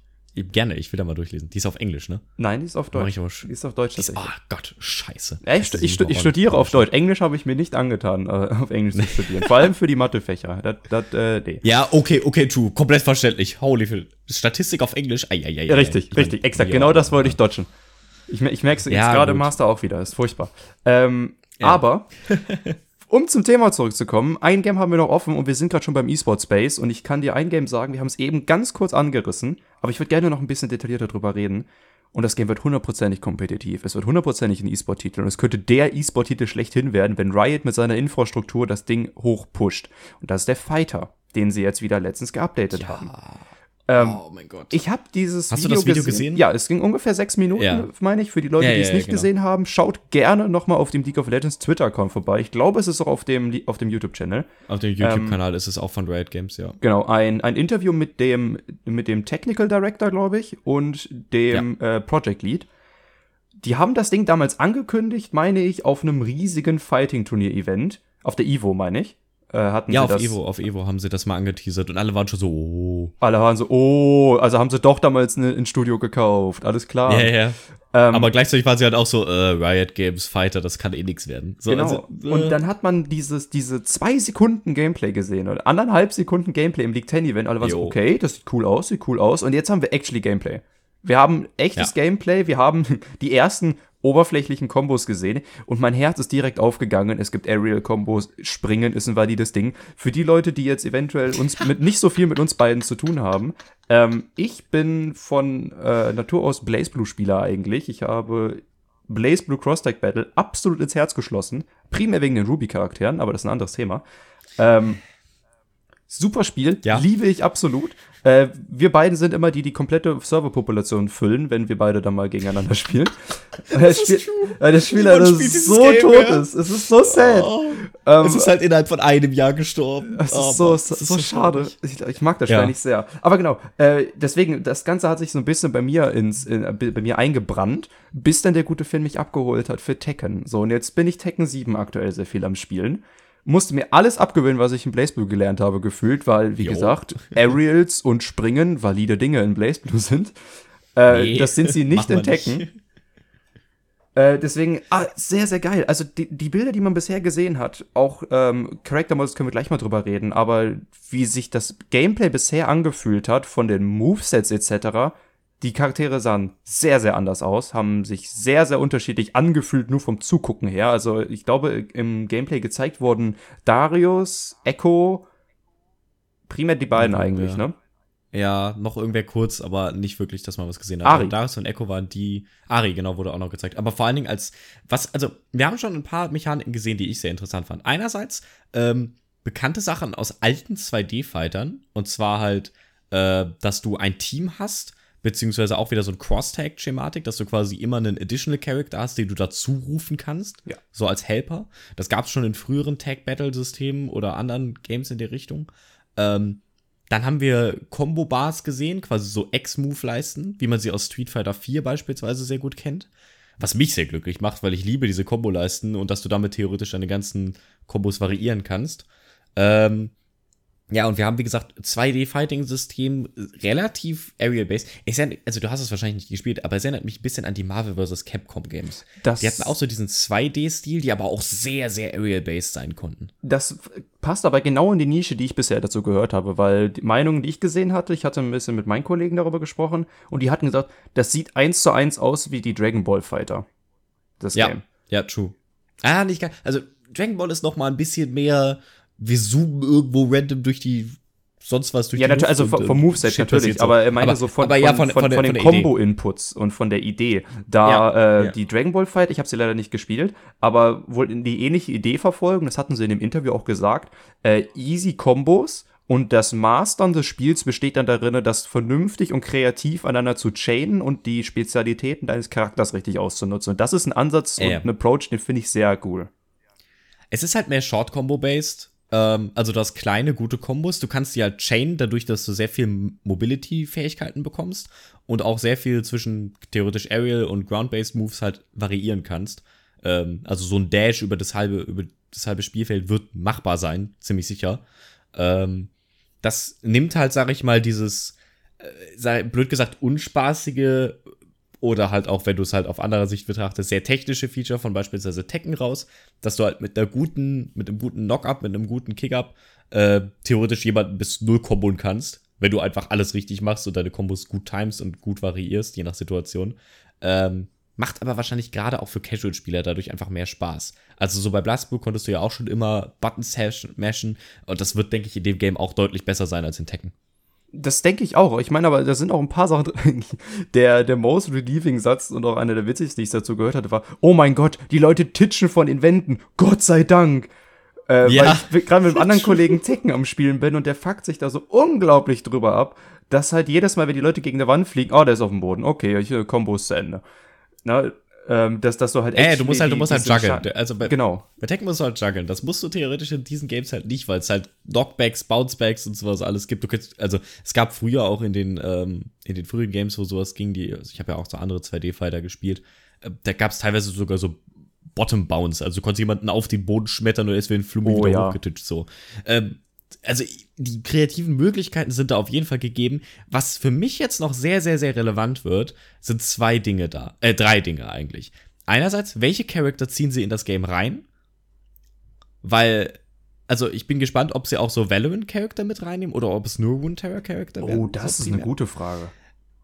gerne, ich will da mal durchlesen. Die ist auf Englisch, ne? Nein, die ist auf Mach Deutsch. ich aber Die ist auf Deutsch ist, oh. Gott, scheiße. Ja, ich, ich, ich studiere auf. Deutsch. Englisch habe ich mir nicht angetan, äh, auf Englisch zu studieren. Vor allem für die Mathefächer. Das, das, äh, nee. Ja, okay, okay, true. Komplett verständlich. Holy shit. Statistik auf Englisch. Ei, Ja, ei. richtig, Ich mein, richtig, exakt. ja, genau das wollte ich dodgen. Ich, ich merke es jetzt Ja, gerade im. Master auch wieder. Ist furchtbar. Ähm, Ja. Aber, um zum Thema zurückzukommen, ein Game haben wir noch offen und wir sind gerade schon beim E-Sport Space und ich kann dir ein Game sagen, wir haben es eben ganz kurz angerissen, aber ich würde gerne noch ein bisschen detaillierter drüber reden. Und das Game wird hundertprozentig kompetitiv. Es wird hundertprozentig ein E-Sport-Titel. Und es könnte der E-Sport-Titel schlechthin werden, wenn Riot mit seiner Infrastruktur das Ding hochpusht. Und das ist der Fighter, den sie jetzt wieder letztens geupdatet haben. Ähm, oh mein Gott. ich habe dieses Hast du das Video gesehen? Ja, es ging ungefähr sechs Minuten, Ja. meine ich. Für die Leute, Ja, die es nicht genau. gesehen haben, schaut gerne noch mal auf dem League of Legends Twitter-Account vorbei. Ich glaube, es ist auch auf dem, auf dem YouTube-Channel. auf dem YouTube-Kanal ist es auch von Riot Games, ja. Genau, ein, ein Interview mit dem, mit dem Technical Director, glaube ich, und dem äh, Project Lead. Die haben das Ding damals angekündigt, meine ich, auf einem riesigen Fighting-Turnier-Event. Auf der Evo, meine ich. Äh, hatten Ja, sie auf das, Evo, auf Evo haben sie das mal angeteasert und alle waren schon so, oh. Alle waren so, oh, also haben sie doch damals ne, ein Studio gekauft, alles klar. Ja, ja. Ähm, Aber gleichzeitig waren sie halt auch so, äh, Riot Games, Fighter, das kann eh nix werden. So, Genau. also, äh, und dann hat man dieses, diese zwei Sekunden Gameplay gesehen oder anderthalb Sekunden Gameplay im League 10 Event. Alle waren so, Jo. okay, das sieht cool aus, sieht cool aus. Und jetzt haben wir actually Gameplay. Wir haben echtes Gameplay, wir haben die ersten oberflächlichen Kombos gesehen und mein Herz ist direkt aufgegangen. Es gibt Aerial-Kombos, Springen ist ein valides Ding. Für die Leute, die jetzt eventuell uns mit nicht so viel mit uns beiden zu tun haben, ähm, ich bin von äh, Natur aus Blaze Blue Spieler eigentlich. Ich habe Blaze Blue Cross Tag Battle absolut ins Herz geschlossen. Primär wegen den Ruby-Charakteren, aber das ist ein anderes Thema. Ähm, super Spiel, Ja. liebe ich absolut. Äh, wir beiden sind immer die, die komplette Serverpopulation füllen, wenn wir beide dann mal gegeneinander spielen. Weil das, Spiel, weil das Spiel Niemand leider spielt dieses so Game tot mehr. ist. Es ist so sad. Oh. Ähm, es ist halt innerhalb von einem Jahr gestorben. Es ist so, so, so, schade. Ich, ich, mag das Spiel ja. nicht sehr. Aber genau, äh, deswegen, das Ganze hat sich so ein bisschen bei mir ins, in, bei mir eingebrannt, bis dann der gute Film mich abgeholt hat für Tekken. So, und jetzt bin ich Tekken 7 aktuell sehr viel am Spielen. Musste mir alles abgewöhnen, was ich in Blaze Blue gelernt habe, gefühlt, weil, wie jo. gesagt, Aerials und Springen valide Dinge in Blaze Blue sind. Äh, nee, das sind sie nicht in Tekken. Nicht. Äh, deswegen, ah, sehr, sehr geil. Also die, die Bilder, die man bisher gesehen hat, auch ähm, Character Models können wir gleich mal drüber reden, aber wie sich das Gameplay bisher angefühlt hat, von den Movesets etc., die Charaktere sahen sehr, sehr anders aus, haben sich sehr, sehr unterschiedlich angefühlt, nur vom Zugucken her. Also ich glaube, im Gameplay gezeigt wurden Darius, Echo, primär die beiden ja, eigentlich, ja. ne? Ja, noch irgendwer kurz, aber nicht wirklich, dass man was gesehen hat. Ari. Also Darius und Echo waren die. Ari, genau, wurde auch noch gezeigt. Aber vor allen Dingen als. Was, also, wir haben schon ein paar Mechaniken gesehen, die ich sehr interessant fand. Einerseits, ähm, bekannte Sachen aus alten 2D-Fightern. Und zwar halt, äh, dass du ein Team hast, beziehungsweise auch wieder so ein Cross-Tag-Schematik, dass du quasi immer einen Additional Character hast, den du dazu rufen kannst. Ja. So als Helper. Das gab es schon in früheren Tag-Battle-Systemen oder anderen Games in der Richtung. Ähm, dann haben wir Combo-Bars gesehen, quasi so X-Move-Leisten, wie man sie aus Street Fighter 4 beispielsweise sehr gut kennt. Was mich sehr glücklich macht, weil ich liebe diese Combo-Leisten und dass du damit theoretisch deine ganzen Kombos variieren kannst. Ähm, ja, und wir haben, wie gesagt, 2D-Fighting-System, relativ Area-based. Also, du hast es wahrscheinlich nicht gespielt, aber es erinnert mich ein bisschen an die Marvel vs. Capcom Games. Das die hatten auch so diesen 2D-Stil, die aber auch sehr, sehr Area-based sein konnten. Das passt aber genau in die Nische, die ich bisher dazu gehört habe, weil die Meinungen, die ich gesehen hatte, ich hatte ein bisschen mit meinen Kollegen darüber gesprochen und die hatten gesagt, das sieht eins zu eins aus wie die Dragon Ball Fighter. Das ja, Game. Ja, true. Ah, nicht geil. Also, Dragon Ball ist noch mal ein bisschen mehr wir zoomen irgendwo random durch die sonst was durch ja, die natürlich, also vom, vom Moveset natürlich, aber er meinte aber, so von, ja, von, von, von, von den Combo-Inputs und von der Idee. Da ja, äh, ja. die Dragon Ball Fight, ich habe sie leider nicht gespielt, aber wollten die ähnliche Idee verfolgen, das hatten sie in dem Interview auch gesagt, äh, easy Combos und das Mastern des Spiels besteht dann darin, das vernünftig und kreativ aneinander zu chainen und die Spezialitäten deines Charakters richtig auszunutzen. Und das ist ein Ansatz äh. und ein Approach, den finde ich sehr cool. Es ist halt mehr Short-Combo-based ähm, also du hast kleine, gute Kombos. Du kannst die halt chain, dadurch, dass du sehr viel Mobility-Fähigkeiten bekommst und auch sehr viel zwischen theoretisch Aerial und Ground-Based Moves halt variieren kannst. Ähm, also so ein Dash über das halbe, über das halbe Spielfeld wird machbar sein, ziemlich sicher. Ähm, das nimmt halt, sag ich mal, dieses, äh, blöd gesagt, unspaßige oder halt auch, wenn du es halt auf anderer Sicht betrachtest, sehr technische Feature von beispielsweise Tekken raus, dass du halt mit einer guten, mit einem guten Knock-Up, mit einem guten Kick-Up äh, theoretisch jemanden bis null kombon kannst, wenn du einfach alles richtig machst und deine Kombos gut timest und gut variierst, je nach Situation. Ähm, macht aber wahrscheinlich gerade auch für Casual-Spieler dadurch einfach mehr Spaß. Also so bei Blastblue konntest du ja auch schon immer Buttons mashen und das wird, denke ich, in dem Game auch deutlich besser sein als in Tekken. Das denke ich auch. Ich meine, aber da sind auch ein paar Sachen drin. Der, der most relieving Satz und auch einer der witzigsten, die ich dazu gehört hatte, war, oh mein Gott, die Leute titschen von den Wänden. Gott sei Dank. Äh, ja. Weil ich gerade mit einem anderen Kollegen Tekken am Spielen bin und der fuckt sich da so unglaublich drüber ab, dass halt jedes Mal, wenn die Leute gegen eine Wand fliegen, oh, der ist auf dem Boden. Okay, ich, äh, Kombo ist zu Ende. Na, ähm, dass, dass du halt echt. Äh, du musst halt, du musst halt juggeln. Also bei, genau. Bei Tekken musst du halt juggeln. Das musst du theoretisch in diesen Games halt nicht, weil es halt Knockbacks, Bouncebacks und sowas alles gibt. Du kannst, also es gab früher auch in den, ähm, in den frühen Games, wo sowas ging, die, also ich habe ja auch so andere 2D-Fighter gespielt, äh, da gab es teilweise sogar so Bottom Bounce. Also du konntest jemanden auf den Boden schmettern und er ist wie ein Flummi oh, wieder ja. hochgetitscht. So. Ähm, also die kreativen Möglichkeiten sind da auf jeden Fall gegeben. Was für mich jetzt noch sehr, sehr, sehr relevant wird, sind zwei Dinge da. Äh, drei Dinge eigentlich. Einerseits, welche Charakter ziehen sie in das Game rein? Weil, also ich bin gespannt, ob sie auch so Valorant-Charakter mit reinnehmen oder ob es nur Runeterra-Charakter werden. Oh, das ist eine gute Frage.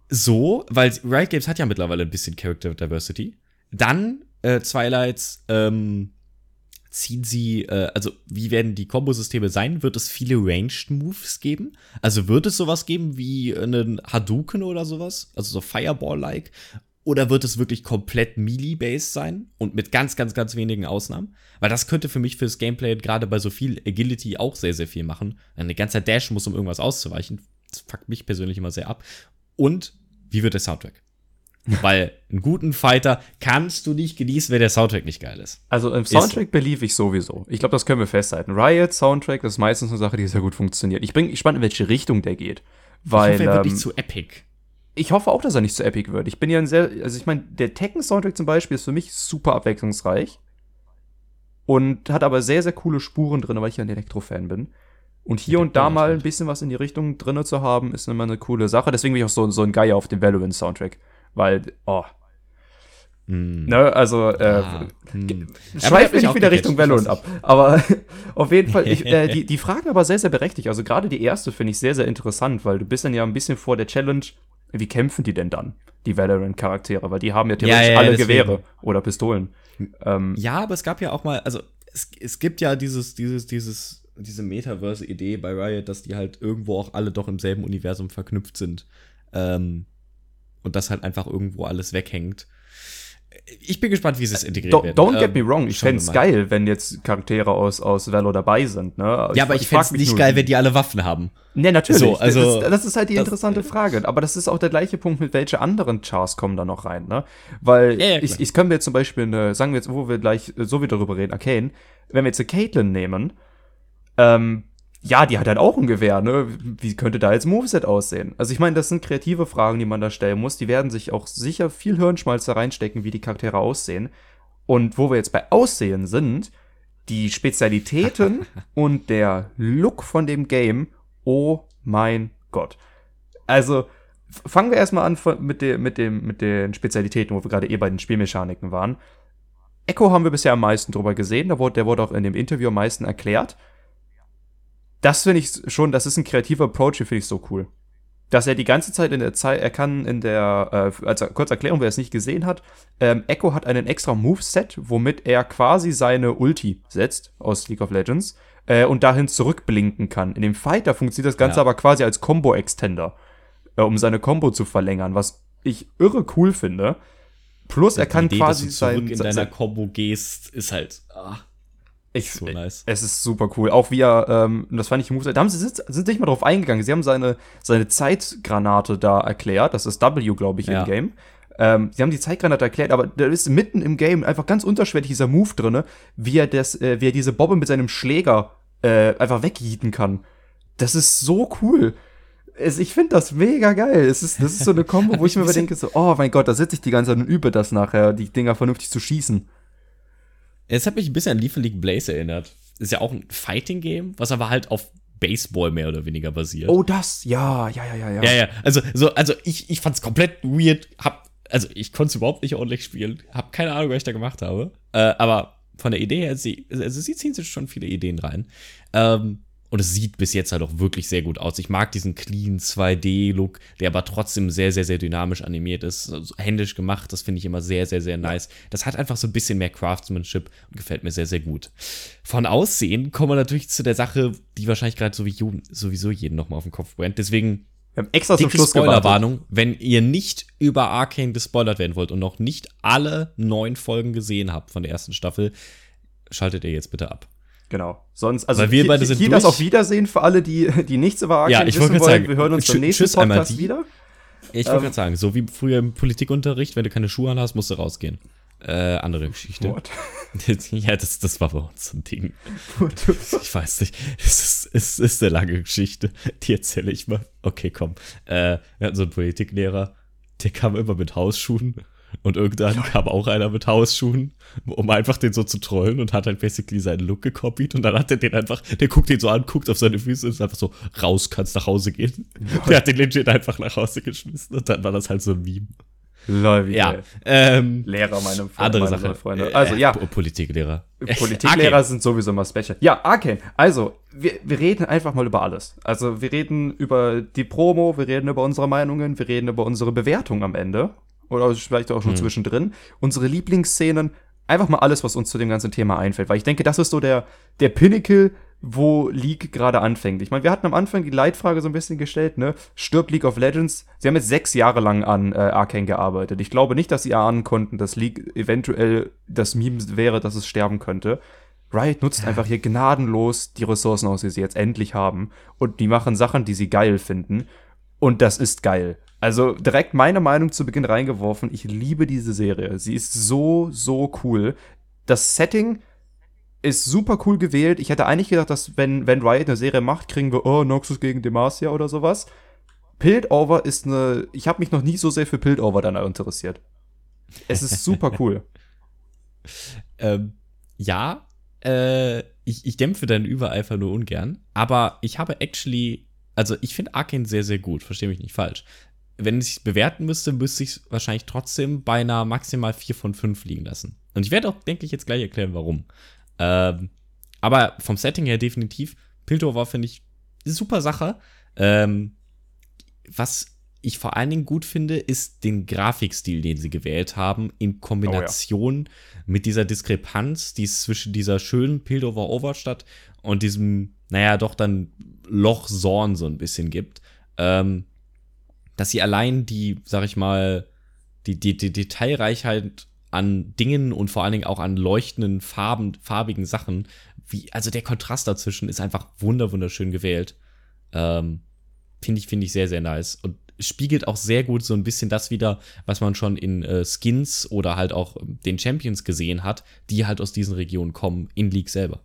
So, weil Riot Games hat ja mittlerweile ein bisschen Character Diversity. Dann äh, Twilights, ähm, ziehen sie, äh, also wie werden die Kombosysteme sein? Wird es viele Ranged Moves geben? Also wird es sowas geben wie einen Hadouken oder sowas? Also so Fireball-like? Oder wird es wirklich komplett Melee-based sein und mit ganz, ganz, ganz wenigen Ausnahmen? Weil das könnte für mich fürs Gameplay gerade bei so viel Agility auch sehr, sehr viel machen. Eine ganze Dash muss, um irgendwas auszuweichen. Das fuckt mich persönlich immer sehr ab. Und wie wird der Soundtrack? Weil einen guten Fighter kannst du nicht genießen, wenn der Soundtrack nicht geil ist. Also im Soundtrack ist. belief ich sowieso. Ich glaube, das können wir festhalten. Riot Soundtrack ist meistens eine Sache, die sehr gut funktioniert. Ich bin gespannt, in welche Richtung der geht. Weil, ich hoffe, er wird ähm, nicht zu epic. Ich hoffe auch, dass er nicht zu epic wird. Ich bin ja ein sehr, also ich meine, der Tekken-Soundtrack zum Beispiel ist für mich super abwechslungsreich. Und hat aber sehr, sehr coole Spuren drin, weil ich ja ein Elektro-Fan bin. Und hier und da mal ein bisschen was in die Richtung drin zu haben, ist immer eine coole Sache. Deswegen bin ich auch so, so ein Geier auf dem Valorant-Soundtrack. Weil, oh. Mm. Ne, also, äh, ah, hm. schweift mir nicht wieder Richtung Valorant ab. Aber auf jeden Fall, ich, äh, die, die Fragen aber sehr, sehr berechtigt. Also gerade die erste finde ich sehr, sehr interessant, weil du bist dann ja ein bisschen vor der Challenge, wie kämpfen die denn dann, die Valorant-Charaktere? Weil die haben ja theoretisch ja, ja, alle deswegen. Gewehre oder Pistolen. Ähm, ja, aber es gab ja auch mal, also es, es gibt ja dieses, dieses, dieses diese Metaverse-Idee bei Riot, dass die halt irgendwo auch alle doch im selben Universum verknüpft sind. Ähm, und das halt einfach irgendwo alles weghängt. Ich bin gespannt, wie sie es integriert don't, werden. Don't get me ähm, wrong, ich fände es geil, wenn jetzt Charaktere aus, aus Valo dabei sind. Ne? Ja, aber ich, ich fände es nicht geil, wenn die alle Waffen haben. Ne, natürlich. So, also, das, das, ist halt die das, interessante Frage. Aber das ist auch der gleiche Punkt, mit welche anderen Chars kommen da noch rein. Ne? Weil ja, ja, ich, ich können wir jetzt zum Beispiel, eine, sagen wir jetzt, wo wir gleich so wie darüber reden, Arcane, wenn wir jetzt eine Caitlyn nehmen, ähm, ja, die hat halt auch ein Gewehr, ne? Wie könnte da jetzt Moveset aussehen? Also ich meine, das sind kreative Fragen, die man da stellen muss. Die werden sich auch sicher viel Hirnschmalz da reinstecken, wie die Charaktere aussehen. Und wo wir jetzt bei Aussehen sind, die Spezialitäten und der Look von dem Game, oh mein Gott. Also, fangen wir erstmal an mit, de, mit, dem, mit den Spezialitäten, wo wir gerade eh bei den Spielmechaniken waren. Echo haben wir bisher am meisten drüber gesehen, der wurde, der wurde auch in dem Interview am meisten erklärt das finde ich schon, das ist ein kreativer Approach, finde ich so cool. Dass er die ganze Zeit in der Zeit, er kann in der, äh, also kurz Erklärung, wer es nicht gesehen hat, ähm, Echo hat einen extra Moveset, womit er quasi seine Ulti setzt aus League of Legends äh, und dahin zurückblinken kann. In dem Fighter funktioniert das Ganze ja. aber quasi als Combo-Extender, äh, um seine Combo zu verlängern, was ich irre cool finde. Plus er kann Idee, quasi dass du zurück sein, in deiner Combo gehst, ist halt. Ah. Ich, so nice. Es ist super cool. Auch wie er, ähm, das fand ich Moves, da haben sie sind, sind nicht mal drauf eingegangen. Sie haben seine, seine Zeitgranate da erklärt. Das ist W, glaube ich, ja. im Game. Ähm, sie haben die Zeitgranate erklärt, aber da ist mitten im Game einfach ganz unterschwellig dieser Move drin, wie er das, äh, wie er diese Bobbe mit seinem Schläger äh, einfach wegjieten kann. Das ist so cool. Es, ich finde das mega geil. Es ist, das ist so eine Kombo, wo ich mir überdenke, so, oh mein Gott, da sitze ich die ganze Zeit und übe das nachher, die Dinger vernünftig zu schießen. Es hat mich ein bisschen an Leaf League Blaze erinnert. Ist ja auch ein Fighting-Game, was aber halt auf Baseball mehr oder weniger basiert. Oh, das, ja, ja, ja, ja, ja. Ja, ja, also, so, also ich, ich fand's komplett weird. Hab, also ich konnte es überhaupt nicht ordentlich spielen. Hab keine Ahnung, was ich da gemacht habe. Äh, aber von der Idee her, sie, also sie ziehen sich schon viele Ideen rein. Ähm, und es sieht bis jetzt halt auch wirklich sehr gut aus. Ich mag diesen clean 2D-Look, der aber trotzdem sehr, sehr, sehr dynamisch animiert ist. Also händisch gemacht, das finde ich immer sehr, sehr, sehr nice. Das hat einfach so ein bisschen mehr Craftsmanship und gefällt mir sehr, sehr gut. Von Aussehen kommen wir natürlich zu der Sache, die wahrscheinlich gerade sowieso jeden nochmal auf den Kopf brennt. Deswegen wir haben extra zum Schluss Spoilerwarnung, wenn ihr nicht über Arcane gespoilert werden wollt und noch nicht alle neun Folgen gesehen habt von der ersten Staffel, schaltet ihr jetzt bitte ab. Genau. Sonst, also Weil wir beide sind hier das auf Wiedersehen für alle, die, die nichts über Arcane ja, ich wissen wollen. Sagen, wir hören uns beim nächsten Podcast wieder. Ich wollte ähm, gerade sagen, so wie früher im Politikunterricht, wenn du keine Schuhe an hast, musst du rausgehen. Äh, andere Geschichte. What? ja, das, das war bei uns so ein Ding. ich weiß nicht. Es ist, es ist eine lange Geschichte. Die erzähle ich mal. Okay, komm. Äh, wir hatten so einen Politiklehrer, der kam immer mit Hausschuhen und irgendwann kam auch einer mit Hausschuhen, um einfach den so zu trollen und hat halt basically seinen Look gekopiert und dann hat er den einfach, der guckt ihn so an, guckt auf seine Füße und ist einfach so, raus, kannst nach Hause gehen. Ja. Der hat den legit einfach nach Hause geschmissen und dann war das halt so ein Meme. Lol, wie ja, ähm, Lehrer, meine, andere meine Sache. Freunde. Also, ja. Politiklehrer. Politiklehrer sind sowieso mal special. Ja, Arcane. Also, wir, wir reden einfach mal über alles. Also, wir reden über die Promo, wir reden über unsere Meinungen, wir reden über unsere Bewertung am Ende oder vielleicht auch schon hm. zwischendrin, unsere Lieblingsszenen, einfach mal alles, was uns zu dem ganzen Thema einfällt. Weil ich denke, das ist so der, der Pinnacle, wo League gerade anfängt. Ich meine, wir hatten am Anfang die Leitfrage so ein bisschen gestellt, ne? Stirbt League of Legends? Sie haben jetzt sechs Jahre lang an äh, Arcane gearbeitet. Ich glaube nicht, dass sie ahnen konnten, dass League eventuell das Meme wäre, dass es sterben könnte. Riot nutzt einfach hier gnadenlos die Ressourcen aus, die sie jetzt endlich haben. Und die machen Sachen, die sie geil finden. Und das ist geil. Also direkt meine Meinung zu Beginn reingeworfen. Ich liebe diese Serie. Sie ist so, so cool. Das Setting ist super cool gewählt. Ich hätte eigentlich gedacht, dass wenn, wenn Riot eine Serie macht, kriegen wir, oh, Noxus gegen Demacia oder sowas. Piltover ist eine, ich habe mich noch nie so sehr für Piltover dann interessiert. Es ist super cool. ähm, ja, äh, ich, ich dämpfe deinen Übereifer nur ungern, aber ich habe actually, also ich finde Arkane sehr, sehr gut, verstehe mich nicht falsch. Wenn ich es bewerten müsste, müsste ich es wahrscheinlich trotzdem bei einer maximal 4 von 5 liegen lassen. Und ich werde auch, denke ich, jetzt gleich erklären, warum. Ähm, aber vom Setting her definitiv, Piltover finde ich eine super Sache. Ähm, was ich vor allen Dingen gut finde, ist den Grafikstil, den sie gewählt haben, in Kombination oh ja. mit dieser Diskrepanz, die es zwischen dieser schönen Pildover Overstadt und diesem, naja, doch dann Loch Zorn so ein bisschen gibt. Ähm, dass sie allein die, sag ich mal, die, die, die Detailreichheit an Dingen und vor allen Dingen auch an leuchtenden Farben, farbigen Sachen, wie, also der Kontrast dazwischen ist einfach wunderschön gewählt. Ähm, finde ich, finde ich sehr, sehr nice. Und spiegelt auch sehr gut so ein bisschen das wieder, was man schon in äh, Skins oder halt auch den Champions gesehen hat, die halt aus diesen Regionen kommen, in League selber.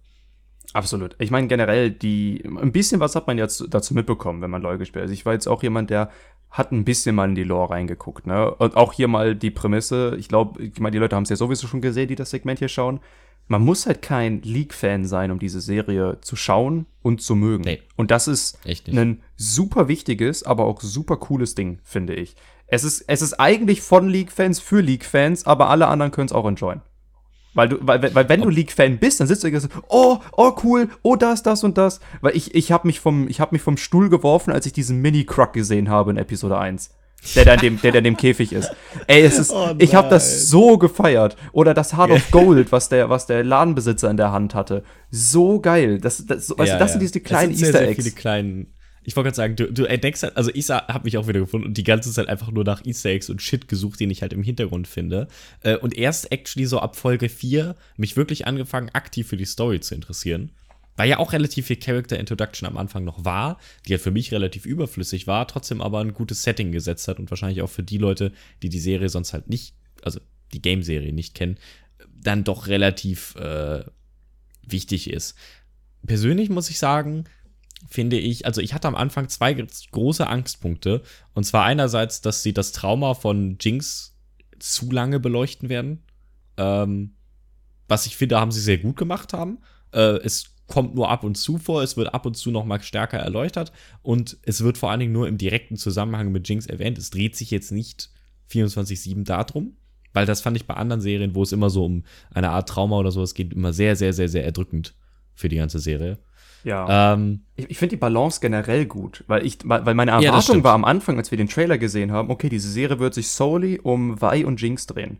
Absolut. Ich meine, generell, die, ein bisschen was hat man jetzt dazu mitbekommen, wenn man LoL gespielt hat. Also ich war jetzt auch jemand, der hat ein bisschen mal in die Lore reingeguckt, ne? Und auch hier mal die Prämisse, ich glaube, ich meine, die Leute haben es ja sowieso schon gesehen, die das Segment hier schauen man muss halt kein League-Fan sein, um diese Serie zu schauen und zu mögen. Nee. Und das ist ein super wichtiges, aber auch super cooles Ding, finde ich. Es ist, es ist eigentlich von League-Fans für League-Fans, aber alle anderen können es auch enjoyen. Weil du, weil, weil wenn du League-Fan bist, dann sitzt du so, oh, oh cool, oh das, das und das. Weil ich, ich habe mich vom, ich habe mich vom Stuhl geworfen, als ich diesen Mini-Cruck gesehen habe in Episode 1 der da in dem, der, der in dem Käfig ist. Ey, es ist, oh ich habe das so gefeiert. Oder das Heart of Gold, was der, was der Ladenbesitzer in der Hand hatte. So geil. Das, das, weißt ja, du, das ja. sind diese kleinen Easter sehr, Eggs. Sehr viele kleinen ich wollte gerade sagen, du, du entdeckst halt, also ich habe mich auch wieder gefunden und die ganze Zeit einfach nur nach Easter Eggs und Shit gesucht, den ich halt im Hintergrund finde. Äh, und erst actually so ab Folge 4 mich wirklich angefangen, aktiv für die Story zu interessieren weil ja auch relativ viel Character Introduction am Anfang noch war, die ja für mich relativ überflüssig war, trotzdem aber ein gutes Setting gesetzt hat und wahrscheinlich auch für die Leute, die die Serie sonst halt nicht, also die Game-Serie nicht kennen, dann doch relativ äh, wichtig ist. Persönlich muss ich sagen, finde ich, also ich hatte am Anfang zwei große Angstpunkte. Und zwar einerseits, dass sie das Trauma von Jinx zu lange beleuchten werden. Ähm, was ich finde, haben sie sehr gut gemacht haben. Äh, es kommt nur ab und zu vor, es wird ab und zu noch mal stärker erläutert und es wird vor allen Dingen nur im direkten Zusammenhang mit Jinx erwähnt. Es dreht sich jetzt nicht 24-7 darum, weil das fand ich bei anderen Serien, wo es immer so um eine Art Trauma oder sowas geht, immer sehr, sehr, sehr, sehr erdrückend für die ganze Serie. Ja. Ähm, ich, ich finde die Balance generell gut, weil ich, weil meine Erwartung ja, war am Anfang, als wir den Trailer gesehen haben, okay, diese Serie wird sich solely um Vi und Jinx drehen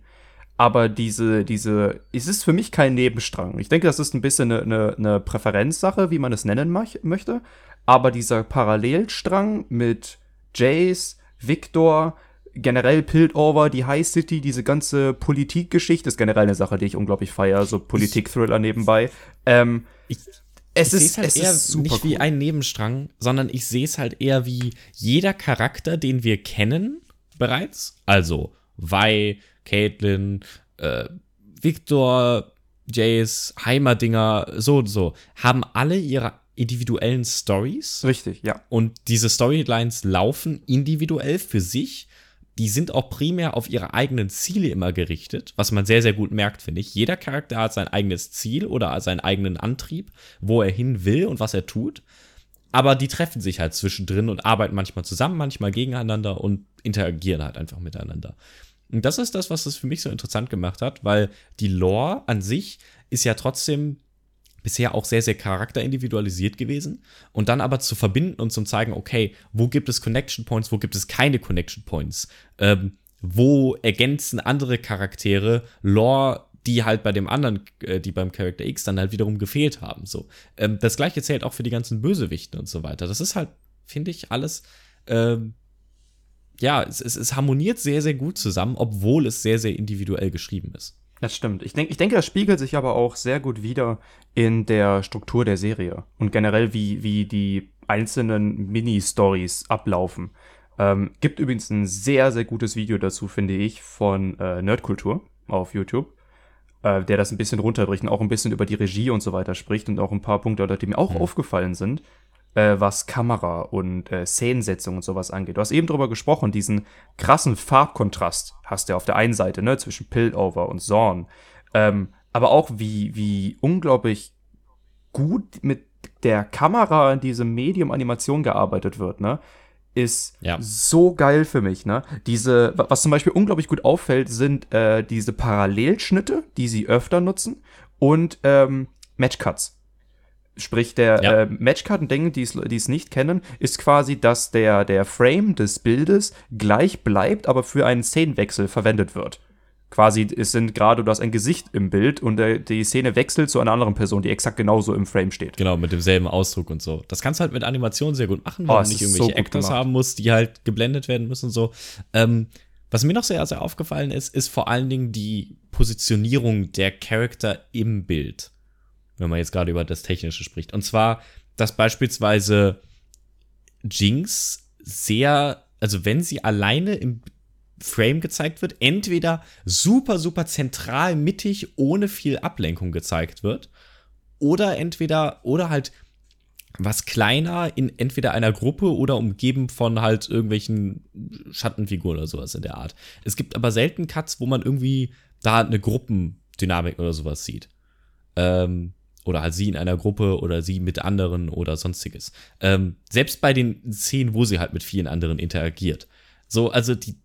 aber diese, diese, es ist für mich kein Nebenstrang. Ich denke, das ist ein bisschen eine, eine, eine Präferenzsache, wie man es nennen möchte. Aber dieser Parallelstrang mit Jace, Victor, generell Piltover, die High City, diese ganze Politikgeschichte ist generell eine Sache, die ich unglaublich feiere, so Politik-Thriller nebenbei. Ähm, ich, es ich ist, halt es eher ist nicht cool. wie ein Nebenstrang, sondern ich sehe es halt eher wie jeder Charakter, den wir kennen bereits. Also Vi, Caitlin, äh, Victor, Jace, Heimerdinger, so und so, haben alle ihre individuellen Stories. Richtig, ja. Und diese Storylines laufen individuell für sich. Die sind auch primär auf ihre eigenen Ziele immer gerichtet, was man sehr, sehr gut merkt, finde ich. Jeder Charakter hat sein eigenes Ziel oder seinen eigenen Antrieb, wo er hin will und was er tut. Aber die treffen sich halt zwischendrin und arbeiten manchmal zusammen, manchmal gegeneinander und interagieren halt einfach miteinander. Und das ist das, was es für mich so interessant gemacht hat, weil die Lore an sich ist ja trotzdem bisher auch sehr, sehr charakterindividualisiert gewesen. Und dann aber zu verbinden und zu zeigen, okay, wo gibt es Connection Points, wo gibt es keine Connection Points? Ähm, wo ergänzen andere Charaktere Lore, die halt bei dem anderen, äh, die beim Charakter X dann halt wiederum gefehlt haben. So. Ähm, das gleiche zählt auch für die ganzen Bösewichten und so weiter. Das ist halt, finde ich, alles ähm, ja, es, es, es harmoniert sehr, sehr gut zusammen, obwohl es sehr, sehr individuell geschrieben ist. Das stimmt. Ich, denk, ich denke, das spiegelt sich aber auch sehr gut wieder in der Struktur der Serie und generell, wie, wie die einzelnen Mini-Stories ablaufen. Ähm, gibt übrigens ein sehr, sehr gutes Video dazu, finde ich, von äh, Nerdkultur auf YouTube, äh, der das ein bisschen runterbricht und auch ein bisschen über die Regie und so weiter spricht und auch ein paar Punkte, die mir auch mhm. aufgefallen sind, äh, was Kamera und äh, Szenensetzung und sowas angeht. Du hast eben drüber gesprochen, diesen krassen Farbkontrast hast du auf der einen Seite, ne, zwischen Pillover und Zorn. Ähm, aber auch wie, wie unglaublich gut mit der Kamera in diesem Medium Animation gearbeitet wird, ne? Ist ja. so geil für mich, ne? Diese, was zum Beispiel unglaublich gut auffällt, sind äh, diese Parallelschnitte, die sie öfter nutzen und ähm, Matchcuts. Sprich, der ja. äh, denke, die es nicht kennen, ist quasi, dass der, der Frame des Bildes gleich bleibt, aber für einen Szenenwechsel verwendet wird quasi, es sind gerade, du hast ein Gesicht im Bild und der, die Szene wechselt zu einer anderen Person, die exakt genauso im Frame steht. Genau, mit demselben Ausdruck und so. Das kannst du halt mit Animationen sehr gut machen, weil oh, du nicht irgendwelche so Actors gemacht. haben musst, die halt geblendet werden müssen und so. Ähm, was mir noch sehr, sehr aufgefallen ist, ist vor allen Dingen die Positionierung der Charakter im Bild. Wenn man jetzt gerade über das Technische spricht. Und zwar, dass beispielsweise Jinx sehr, also wenn sie alleine im Frame gezeigt wird, entweder super, super zentral mittig, ohne viel Ablenkung gezeigt wird, oder entweder, oder halt was kleiner in entweder einer Gruppe oder umgeben von halt irgendwelchen Schattenfiguren oder sowas in der Art. Es gibt aber selten Cuts, wo man irgendwie da eine Gruppendynamik oder sowas sieht. Ähm, oder halt sie in einer Gruppe oder sie mit anderen oder sonstiges. Ähm, selbst bei den Szenen, wo sie halt mit vielen anderen interagiert. So, also die,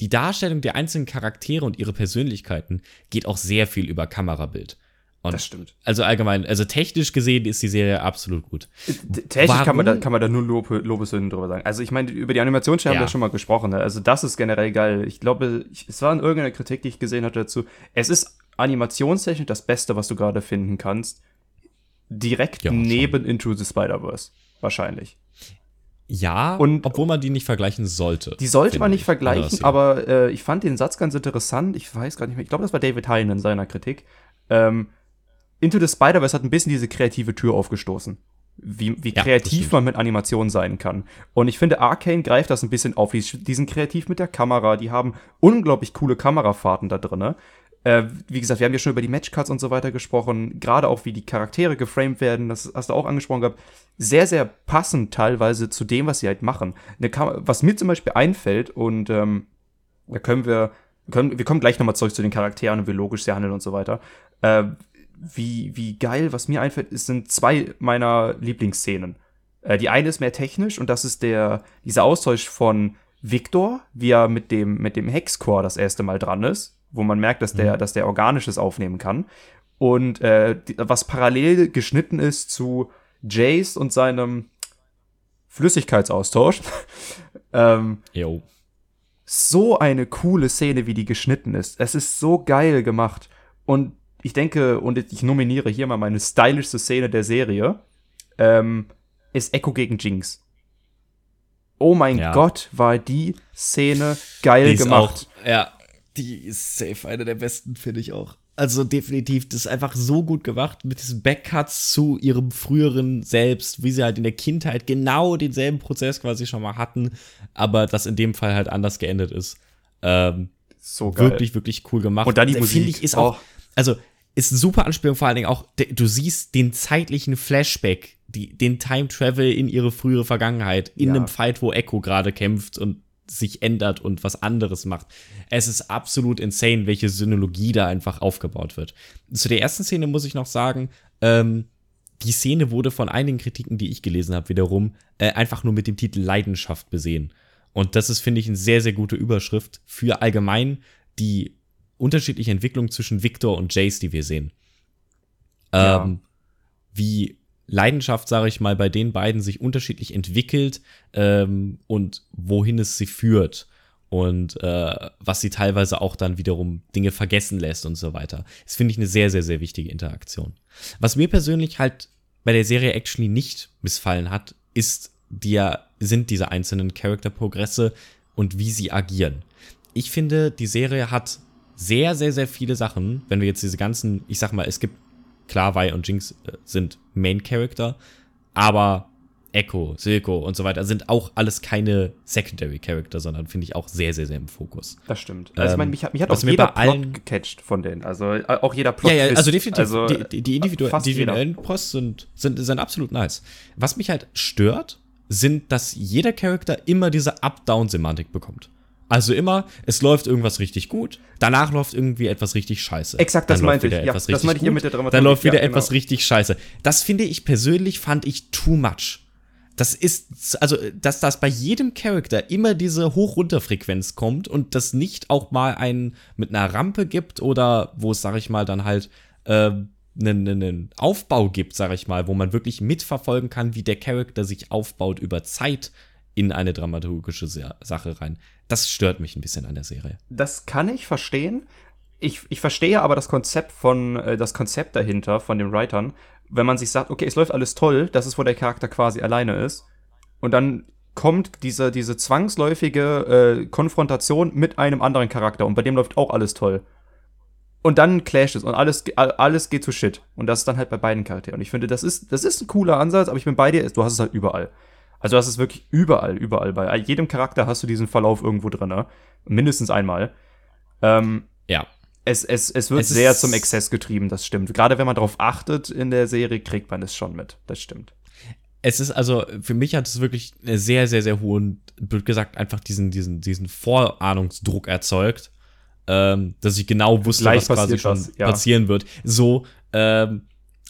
die Darstellung der einzelnen Charaktere und ihre Persönlichkeiten geht auch sehr viel über Kamerabild. Und das stimmt. Also allgemein, also technisch gesehen ist die Serie absolut gut. Technisch kann man, da, kann man da nur Lob, Lobeshymnen drüber sagen. Also ich meine, über die Animationsstelle ja. haben wir schon mal gesprochen. Ne? Also das ist generell geil. Ich glaube, ich, es war in irgendeiner Kritik, die ich gesehen hatte dazu. Es ist animationstechnisch das Beste, was du gerade finden kannst. Direkt ja, neben schon. Into the Spider-Verse. Wahrscheinlich. Ja, und obwohl man die nicht vergleichen sollte. Die sollte man nicht ich. vergleichen, aber äh, ich fand den Satz ganz interessant. Ich weiß gar nicht mehr. Ich glaube, das war David Hein in seiner Kritik. Ähm, Into the Spider-Verse hat ein bisschen diese kreative Tür aufgestoßen. Wie, wie ja, kreativ man mit Animationen sein kann. Und ich finde, Arcane greift das ein bisschen auf. Die, die sind kreativ mit der Kamera. Die haben unglaublich coole Kamerafahrten da drin. Äh, wie gesagt, wir haben ja schon über die Matchcuts und so weiter gesprochen, gerade auch wie die Charaktere geframed werden, das hast du auch angesprochen gehabt, sehr, sehr passend teilweise zu dem, was sie halt machen. was mir zum Beispiel einfällt, und ähm, da können wir, können, wir kommen gleich nochmal zurück zu den Charakteren und wie logisch sie handeln und so weiter. Äh, wie, wie geil, was mir einfällt, ist, sind zwei meiner Lieblingsszenen. Äh, die eine ist mehr technisch und das ist der, dieser Austausch von Victor, wie er mit dem, mit dem Hexcore das erste Mal dran ist wo man merkt, dass der, mhm. dass der Organisches aufnehmen kann. Und äh, die, was parallel geschnitten ist zu Jace und seinem Flüssigkeitsaustausch. ähm, jo. So eine coole Szene, wie die geschnitten ist. Es ist so geil gemacht. Und ich denke, und ich nominiere hier mal meine stylischste Szene der Serie, ähm, ist Echo gegen Jinx. Oh mein ja. Gott, war die Szene geil die gemacht. Auch, ja, die ist safe eine der besten, finde ich auch. Also definitiv, das ist einfach so gut gemacht mit diesen Backcuts zu ihrem früheren Selbst, wie sie halt in der Kindheit genau denselben Prozess quasi schon mal hatten, aber das in dem Fall halt anders geendet ist. Ähm, so geil. Wirklich, wirklich cool gemacht. Und dann die Musik. ich ist auch, also ist eine super Anspielung, vor allen Dingen auch, du siehst den zeitlichen Flashback, die, den Time Travel in ihre frühere Vergangenheit, in ja. einem Fight, wo Echo gerade kämpft und sich ändert und was anderes macht. Es ist absolut insane, welche Synologie da einfach aufgebaut wird. Zu der ersten Szene muss ich noch sagen, ähm, die Szene wurde von einigen Kritiken, die ich gelesen habe, wiederum äh, einfach nur mit dem Titel Leidenschaft besehen. Und das ist, finde ich, eine sehr, sehr gute Überschrift für allgemein die unterschiedliche Entwicklung zwischen Victor und Jace, die wir sehen. Ja. Ähm, wie Leidenschaft, sage ich mal, bei den beiden sich unterschiedlich entwickelt ähm, und wohin es sie führt und äh, was sie teilweise auch dann wiederum Dinge vergessen lässt und so weiter. Das finde ich eine sehr, sehr, sehr wichtige Interaktion. Was mir persönlich halt bei der Serie actually nicht missfallen hat, ist die, sind diese einzelnen Charakterprogresse und wie sie agieren. Ich finde, die Serie hat sehr, sehr, sehr viele Sachen, wenn wir jetzt diese ganzen, ich sag mal, es gibt klar, Vi und Jinx äh, sind Main Character, aber Echo, Silko und so weiter sind auch alles keine Secondary Character, sondern finde ich auch sehr, sehr, sehr im Fokus. Das stimmt. Also ich Ähm, meine, mich hat, mich hat auch jeder bei allen- Plot gecatcht von denen. Also äh, auch jeder Plot. Ja, ja, also definitiv. Also, die, die, die individu individuellen Posts sind, sind, sind absolut nice. Was mich halt stört, sind, dass jeder Charakter immer diese Up-Down-Semantik bekommt. Also immer, es läuft irgendwas richtig gut, danach läuft irgendwie etwas richtig scheiße. Exakt, das meinte ich. Ja, das meinte ich hier mit der Dramaturgie. Dann läuft wieder Ja, genau. etwas richtig scheiße. Das finde ich persönlich, fand ich too much. Das ist, also, dass das bei jedem Charakter immer diese Hoch-Runter-Frequenz kommt und das nicht auch mal einen mit einer Rampe gibt oder wo es, sag ich mal, dann halt äh, einen, einen Aufbau gibt, sag ich mal, wo man wirklich mitverfolgen kann, wie der Charakter sich aufbaut über Zeit in eine dramaturgische Sa- Sache rein. Das stört mich ein bisschen an der Serie. Das kann ich verstehen. Ich, ich verstehe aber das Konzept von, äh, das Konzept dahinter von den Writern, wenn man sich sagt, okay, es läuft alles toll, das ist, wo der Charakter quasi alleine ist. Und dann kommt diese, diese zwangsläufige äh, Konfrontation mit einem anderen Charakter und bei dem läuft auch alles toll. Und dann clasht es und alles, alles geht zu Shit. Und das ist dann halt bei beiden Charakteren. Und ich finde, das ist, das ist ein cooler Ansatz, aber ich bin bei dir, du hast es halt überall. Also hast es wirklich überall, überall. Bei jedem Charakter hast du diesen Verlauf irgendwo drin. Ne? Mindestens einmal. Ähm, Ja. es, es, es wird Es ist- sehr zum Exzess getrieben, das stimmt. Gerade wenn man darauf achtet in der Serie, kriegt man es schon mit. Das stimmt. Es ist also, für mich hat es wirklich eine sehr, sehr, sehr hohen, blöd gesagt, einfach diesen, diesen, diesen Vorahnungsdruck erzeugt, ähm, dass ich genau wusste, Gleich was quasi schon das, ja. passieren wird. So, ähm,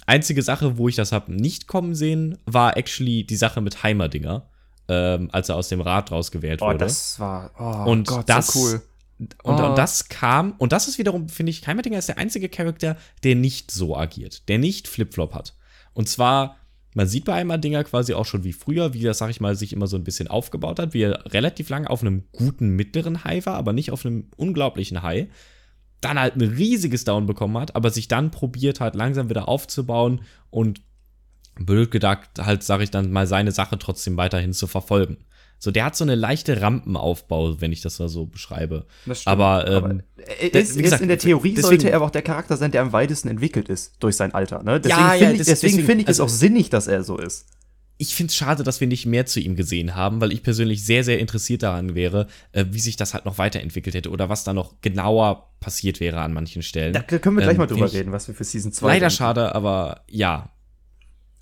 einzige Sache, wo ich das habe nicht kommen sehen, war actually die Sache mit Heimerdinger, ähm, als er aus dem Rad rausgewählt Oh, wurde. das war oh Und Gott, das- so cool. Und, Oh. und das kam, und das ist wiederum, finde ich, Heimerdinger ist der einzige Charakter, der nicht so agiert, der nicht Flipflop hat. Und zwar, man sieht bei Heimerdinger quasi auch schon wie früher, wie das, sag ich mal, sich immer so ein bisschen aufgebaut hat, wie er relativ lange auf einem guten mittleren High war, aber nicht auf einem unglaublichen High. Dann halt ein riesiges Down bekommen hat, aber sich dann probiert hat, langsam wieder aufzubauen und blöd gedacht, halt, sag ich dann mal, seine Sache trotzdem weiterhin zu verfolgen. So, der hat so eine leichte Rampenaufbau, wenn ich das mal so beschreibe. Das stimmt. Aber, ähm, er das- ist, wie ist gesagt, in der Theorie deswegen- sollte er aber auch der Charakter sein, der am weitesten entwickelt ist durch sein Alter. Ne? Deswegen Ja, ja, finde ich, deswegen deswegen- finde ich es also- auch sinnig, dass er so ist. Ich finde es schade, dass wir nicht mehr zu ihm gesehen haben, weil ich persönlich sehr, sehr interessiert daran wäre, äh, wie sich das halt noch weiterentwickelt hätte oder was da noch genauer passiert wäre an manchen Stellen. Da können wir gleich Ähm, mal drüber reden, was wir für Season 2 Leider denken. schade, aber ja.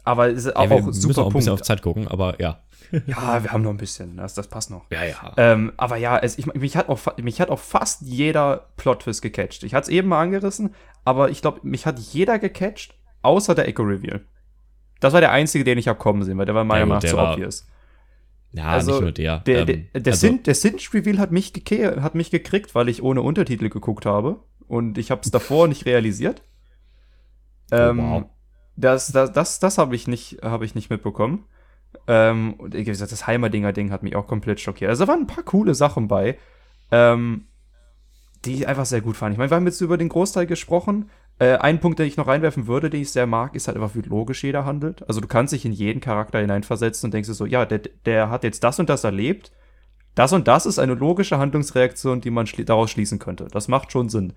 Aber es ist auch, ja wir auch müssen super auch ein bisschen Punkt. auf Zeit gucken, aber ja. Ja, wir haben noch ein bisschen. Das, das passt noch. Ja, ja. Ähm, aber ja, es, ich, mich, hat auch, mich hat auch fast jeder Plot-Twist gecatcht. Ich hatte es eben mal angerissen, aber ich glaube, mich hat jeder gecatcht, außer der Echo-Reveal. Das war der einzige, den ich habe kommen sehen, weil der war meiner Ja, Meinung nach zu war- obvious. Ja, Also, nicht nur der. Der, ähm, der, der, also, Sin, der Sinch-Reveal hat mich, hat mich gekriegt, weil ich ohne Untertitel geguckt habe. Und ich habe es davor nicht realisiert. Ähm, Oh, wow. Das, das, das, das habe ich, nicht- hab ich nicht mitbekommen. Ähm, und wie gesagt, das Heimerdinger-Ding hat mich auch komplett schockiert. Also da waren ein paar coole Sachen bei, ähm, die ich einfach sehr gut fand. Ich meine, wir haben jetzt über den Großteil gesprochen. Äh, ein Punkt, den ich noch reinwerfen würde, den ich sehr mag, ist halt einfach, wie logisch jeder handelt. Also du kannst dich in jeden Charakter hineinversetzen und denkst dir so, ja, der, der hat jetzt das und das erlebt. Das und das ist eine logische Handlungsreaktion, die man schli daraus schließen könnte. Das macht schon Sinn.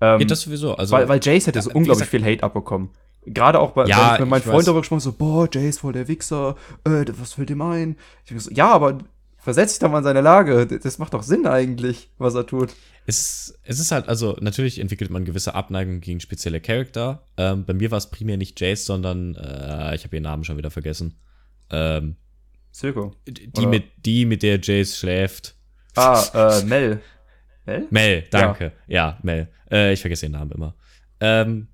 Ähm, ja, das sowieso. Also, weil, weil Jace hätte so wie unglaublich viel Hate abbekommen. Gerade auch bei, Ja, wenn Freunden weiß. darüber gesprochen so, boah, Jace voll der Wichser, äh, was fällt ihm ein? So, ja, aber versetz dich doch mal in seine Lage. Das macht doch Sinn eigentlich, was er tut. es, es ist halt, also natürlich entwickelt man gewisse Abneigung gegen spezielle Charakter. Ähm, bei mir war es primär nicht Jace, sondern äh, ich habe ihren Namen schon wieder vergessen. Ähm, Silko. die, Oder- mit, die, mit der Jace schläft. Ah, äh, Mel. Mel? Mel, danke. Ja, Mel. Äh, ich vergesse den Namen immer. Ähm,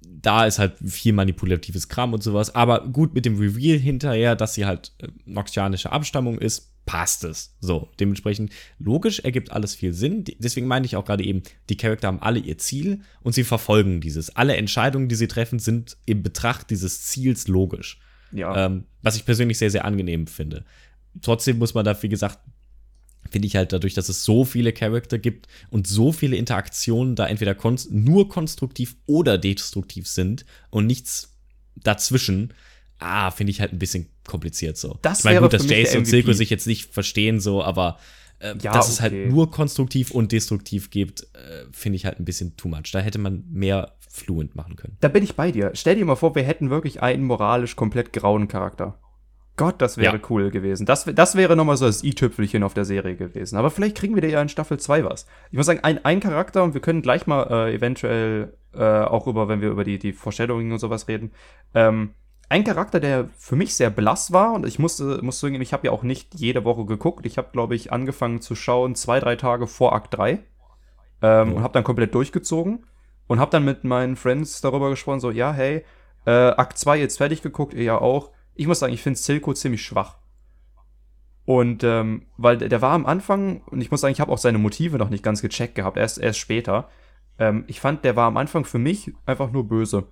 da ist halt viel manipulatives Kram und sowas. Aber gut, mit dem Reveal hinterher, dass sie halt äh, noxianische Abstammung ist, passt es. So, dementsprechend logisch ergibt alles viel Sinn. Deswegen meine ich auch gerade eben, die Charakter haben alle ihr Ziel und sie verfolgen dieses. Alle Entscheidungen, die sie treffen, sind im Betracht dieses Ziels logisch. Ja. Ähm, was ich persönlich sehr, sehr angenehm finde. Trotzdem muss man da, wie gesagt, finde ich halt dadurch, dass es so viele Charakter gibt und so viele Interaktionen da entweder konst nur konstruktiv oder destruktiv sind und nichts dazwischen, ah, finde ich halt ein bisschen kompliziert so. Das ich meine, gut, dass Jace und MVP. Silko sich jetzt nicht verstehen, so, aber äh, Ja, dass es okay. halt nur konstruktiv und destruktiv gibt, äh, finde ich halt ein bisschen too much. Da hätte man mehr fluent machen können. Da bin ich bei dir. Stell dir mal vor, wir hätten wirklich einen moralisch komplett grauen Charakter. Gott, das wäre Ja. cool gewesen. Das, das wäre nochmal so das i-Tüpfelchen auf der Serie gewesen. Aber vielleicht kriegen wir da ja in Staffel 2 was. Ich muss sagen, ein, ein Charakter, und wir können gleich mal äh, eventuell äh, auch über, wenn wir über die, die Foreshadowing und sowas reden, ähm, ein Charakter, der für mich sehr blass war, und ich musste, musste zugeben, ich habe ja auch nicht jede Woche geguckt. Ich habe, glaube ich, angefangen zu schauen zwei, drei Tage vor Akt 3 ähm, Oh. und habe dann komplett durchgezogen und habe dann mit meinen Friends darüber gesprochen, so, ja, hey, äh, Akt 2 jetzt fertig geguckt, ihr ja auch. Ich muss sagen, ich finde Silko ziemlich schwach. Und ähm, weil der, der war am Anfang, und ich muss sagen, ich habe auch seine Motive noch nicht ganz gecheckt gehabt, erst, erst später. Ähm, ich fand, der war am Anfang für mich einfach nur böse.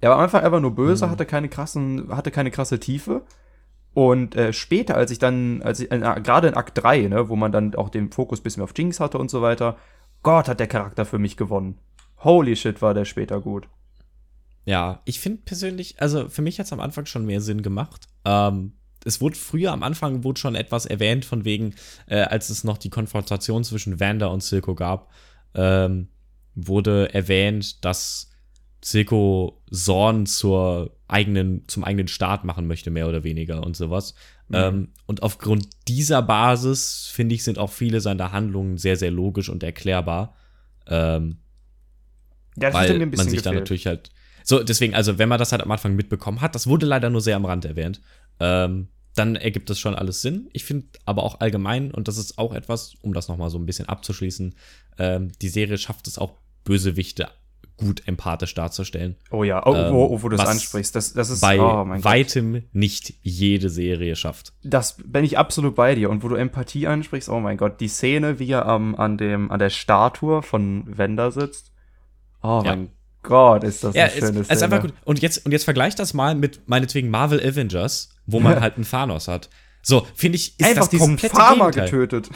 Er war am Anfang einfach nur böse, Mhm. hatte keine krassen, hatte keine krasse Tiefe. Und äh, später, als ich dann, als ich, äh, gerade in Akt 3, ne, wo man dann auch den Fokus bisschen mehr auf Jinx hatte und so weiter, Gott, hat der Charakter für mich gewonnen. Holy shit, war der später gut. Ja, ich finde persönlich, also für mich hat es am Anfang schon mehr Sinn gemacht. Ähm, es wurde früher am Anfang wurde schon etwas erwähnt, von wegen, äh, als es noch die Konfrontation zwischen Wanda und Silco gab, ähm, wurde erwähnt, dass Silco Zorn zur eigenen, zum eigenen Staat machen möchte, mehr oder weniger und sowas. Mhm. Ähm, und aufgrund dieser Basis, finde ich, sind auch viele seiner Handlungen sehr, sehr logisch und erklärbar. Ähm, Ja, weil man sich dann natürlich halt. So, deswegen, also wenn man das halt am Anfang mitbekommen hat, das wurde leider nur sehr am Rand erwähnt, ähm, dann ergibt das schon alles Sinn. Ich finde aber auch allgemein, und das ist auch etwas, um das nochmal so ein bisschen abzuschließen, ähm, die Serie schafft es auch, Bösewichte gut empathisch darzustellen. Oh ja, oh, Ähm, wo, wo du was ansprichst, das, das ist, Bei oh mein Gott. weitem nicht jede Serie schafft. Das bin ich absolut bei dir. Und wo du Empathie ansprichst, oh mein Gott, die Szene, wie er am, an, dem, an der Statue von Wender sitzt. Oh Ja. mein Gott, ist das Ja, eine schöne es Szene. ist einfach gut. Und jetzt, und jetzt vergleich das mal mit meinetwegen Marvel Avengers, wo man halt einen Thanos hat. So, finde ich, ist Einfach das diesen komplette Farmer Gegenteil. getötet.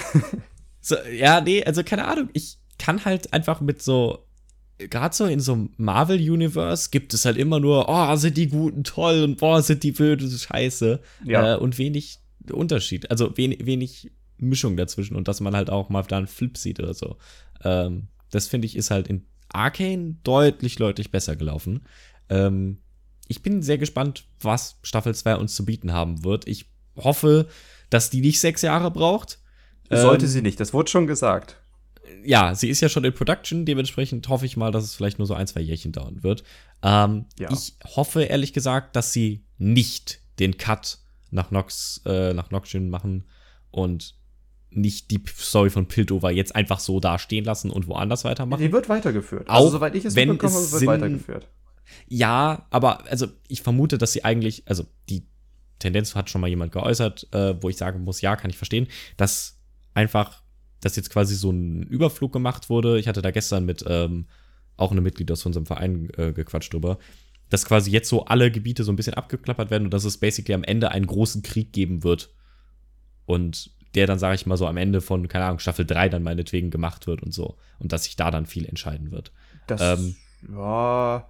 So, ja, nee, also keine Ahnung. Ich kann halt einfach mit so, gerade so in so einem Marvel-Universe gibt es halt immer nur, oh, sind die Guten toll und boah, sind die böse Scheiße. Ja. Äh, und wenig Unterschied, also wenig, wenig Mischung dazwischen und dass man halt auch mal da einen Flip sieht oder so. Ähm, das finde ich ist halt in Arcane deutlich, deutlich besser gelaufen. Ähm, ich bin sehr gespannt, was Staffel 2 uns zu bieten haben wird. Ich hoffe, dass die nicht sechs Jahre braucht. Sollte Ähm, sie nicht, das wurde schon gesagt. Ja, sie ist ja schon in Production, dementsprechend hoffe ich mal, dass es vielleicht nur so ein, zwei Jährchen dauern wird. Ähm, Ja. Ich hoffe ehrlich gesagt, dass sie nicht den Cut nach Nox, äh, nach Noxion machen und nicht die Story von Piltover jetzt einfach so da stehen lassen und woanders weitermachen. Die wird weitergeführt. Auch also, soweit ich es wenn mitbekommen habe, es wird Sinn- weitergeführt. Ja, aber also ich vermute, dass sie eigentlich, also die Tendenz hat schon mal jemand geäußert, äh, wo ich sagen muss, ja, kann ich verstehen, dass einfach, dass jetzt quasi so ein Überflug gemacht wurde. Ich hatte da gestern mit ähm, auch einem Mitglied aus unserem Verein äh, gequatscht drüber, dass quasi jetzt so alle Gebiete so ein bisschen abgeklappert werden und dass es basically am Ende einen großen Krieg geben wird. Und der dann, sage ich mal, so am Ende von, keine Ahnung, Staffel 3 dann meinetwegen gemacht wird und so. Und dass sich da dann viel entscheiden wird. Das, Ähm, ja,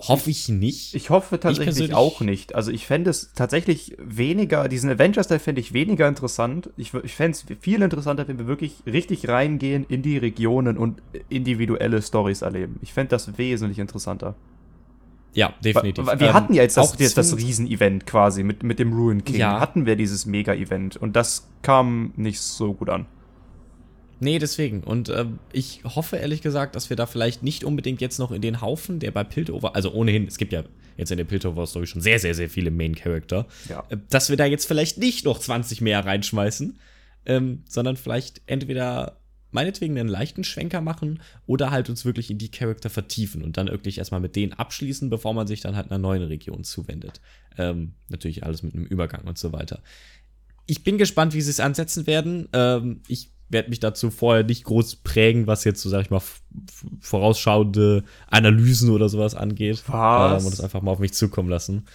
Hoffe ich nicht. ich hoffe tatsächlich persönlich- auch nicht. Also ich fände es tatsächlich weniger, diesen Avengers-Teil fände ich weniger interessant. Ich, ich fände es viel interessanter, wenn wir wirklich richtig reingehen in die Regionen und individuelle Stories erleben. Ich fände das wesentlich interessanter. Ja, definitiv. Wir Ähm, hatten ja jetzt das, auch jetzt das Riesen-Event quasi mit, mit dem Ruin King. Ja. Hatten wir dieses Mega-Event und das kam nicht so gut an. Nee, deswegen. Und ähm, ich hoffe ehrlich gesagt, dass wir da vielleicht nicht unbedingt jetzt noch in den Haufen, der bei Piltover, also ohnehin, es gibt ja jetzt in der Piltover-Story schon sehr, sehr, sehr viele Main-Character, Ja. äh, dass wir da jetzt vielleicht nicht noch 20 mehr reinschmeißen, ähm, sondern vielleicht entweder meinetwegen einen leichten Schwenker machen oder halt uns wirklich in die Charakter vertiefen und dann wirklich erstmal mit denen abschließen, bevor man sich dann halt einer neuen Region zuwendet. Ähm, natürlich alles mit einem Übergang und so weiter. Ich bin gespannt, wie sie es ansetzen werden. Ähm, ich werde mich dazu vorher nicht groß prägen, was jetzt so, sag ich mal, vorausschauende Analysen oder sowas angeht. Was? Ähm, und das einfach mal auf mich zukommen lassen.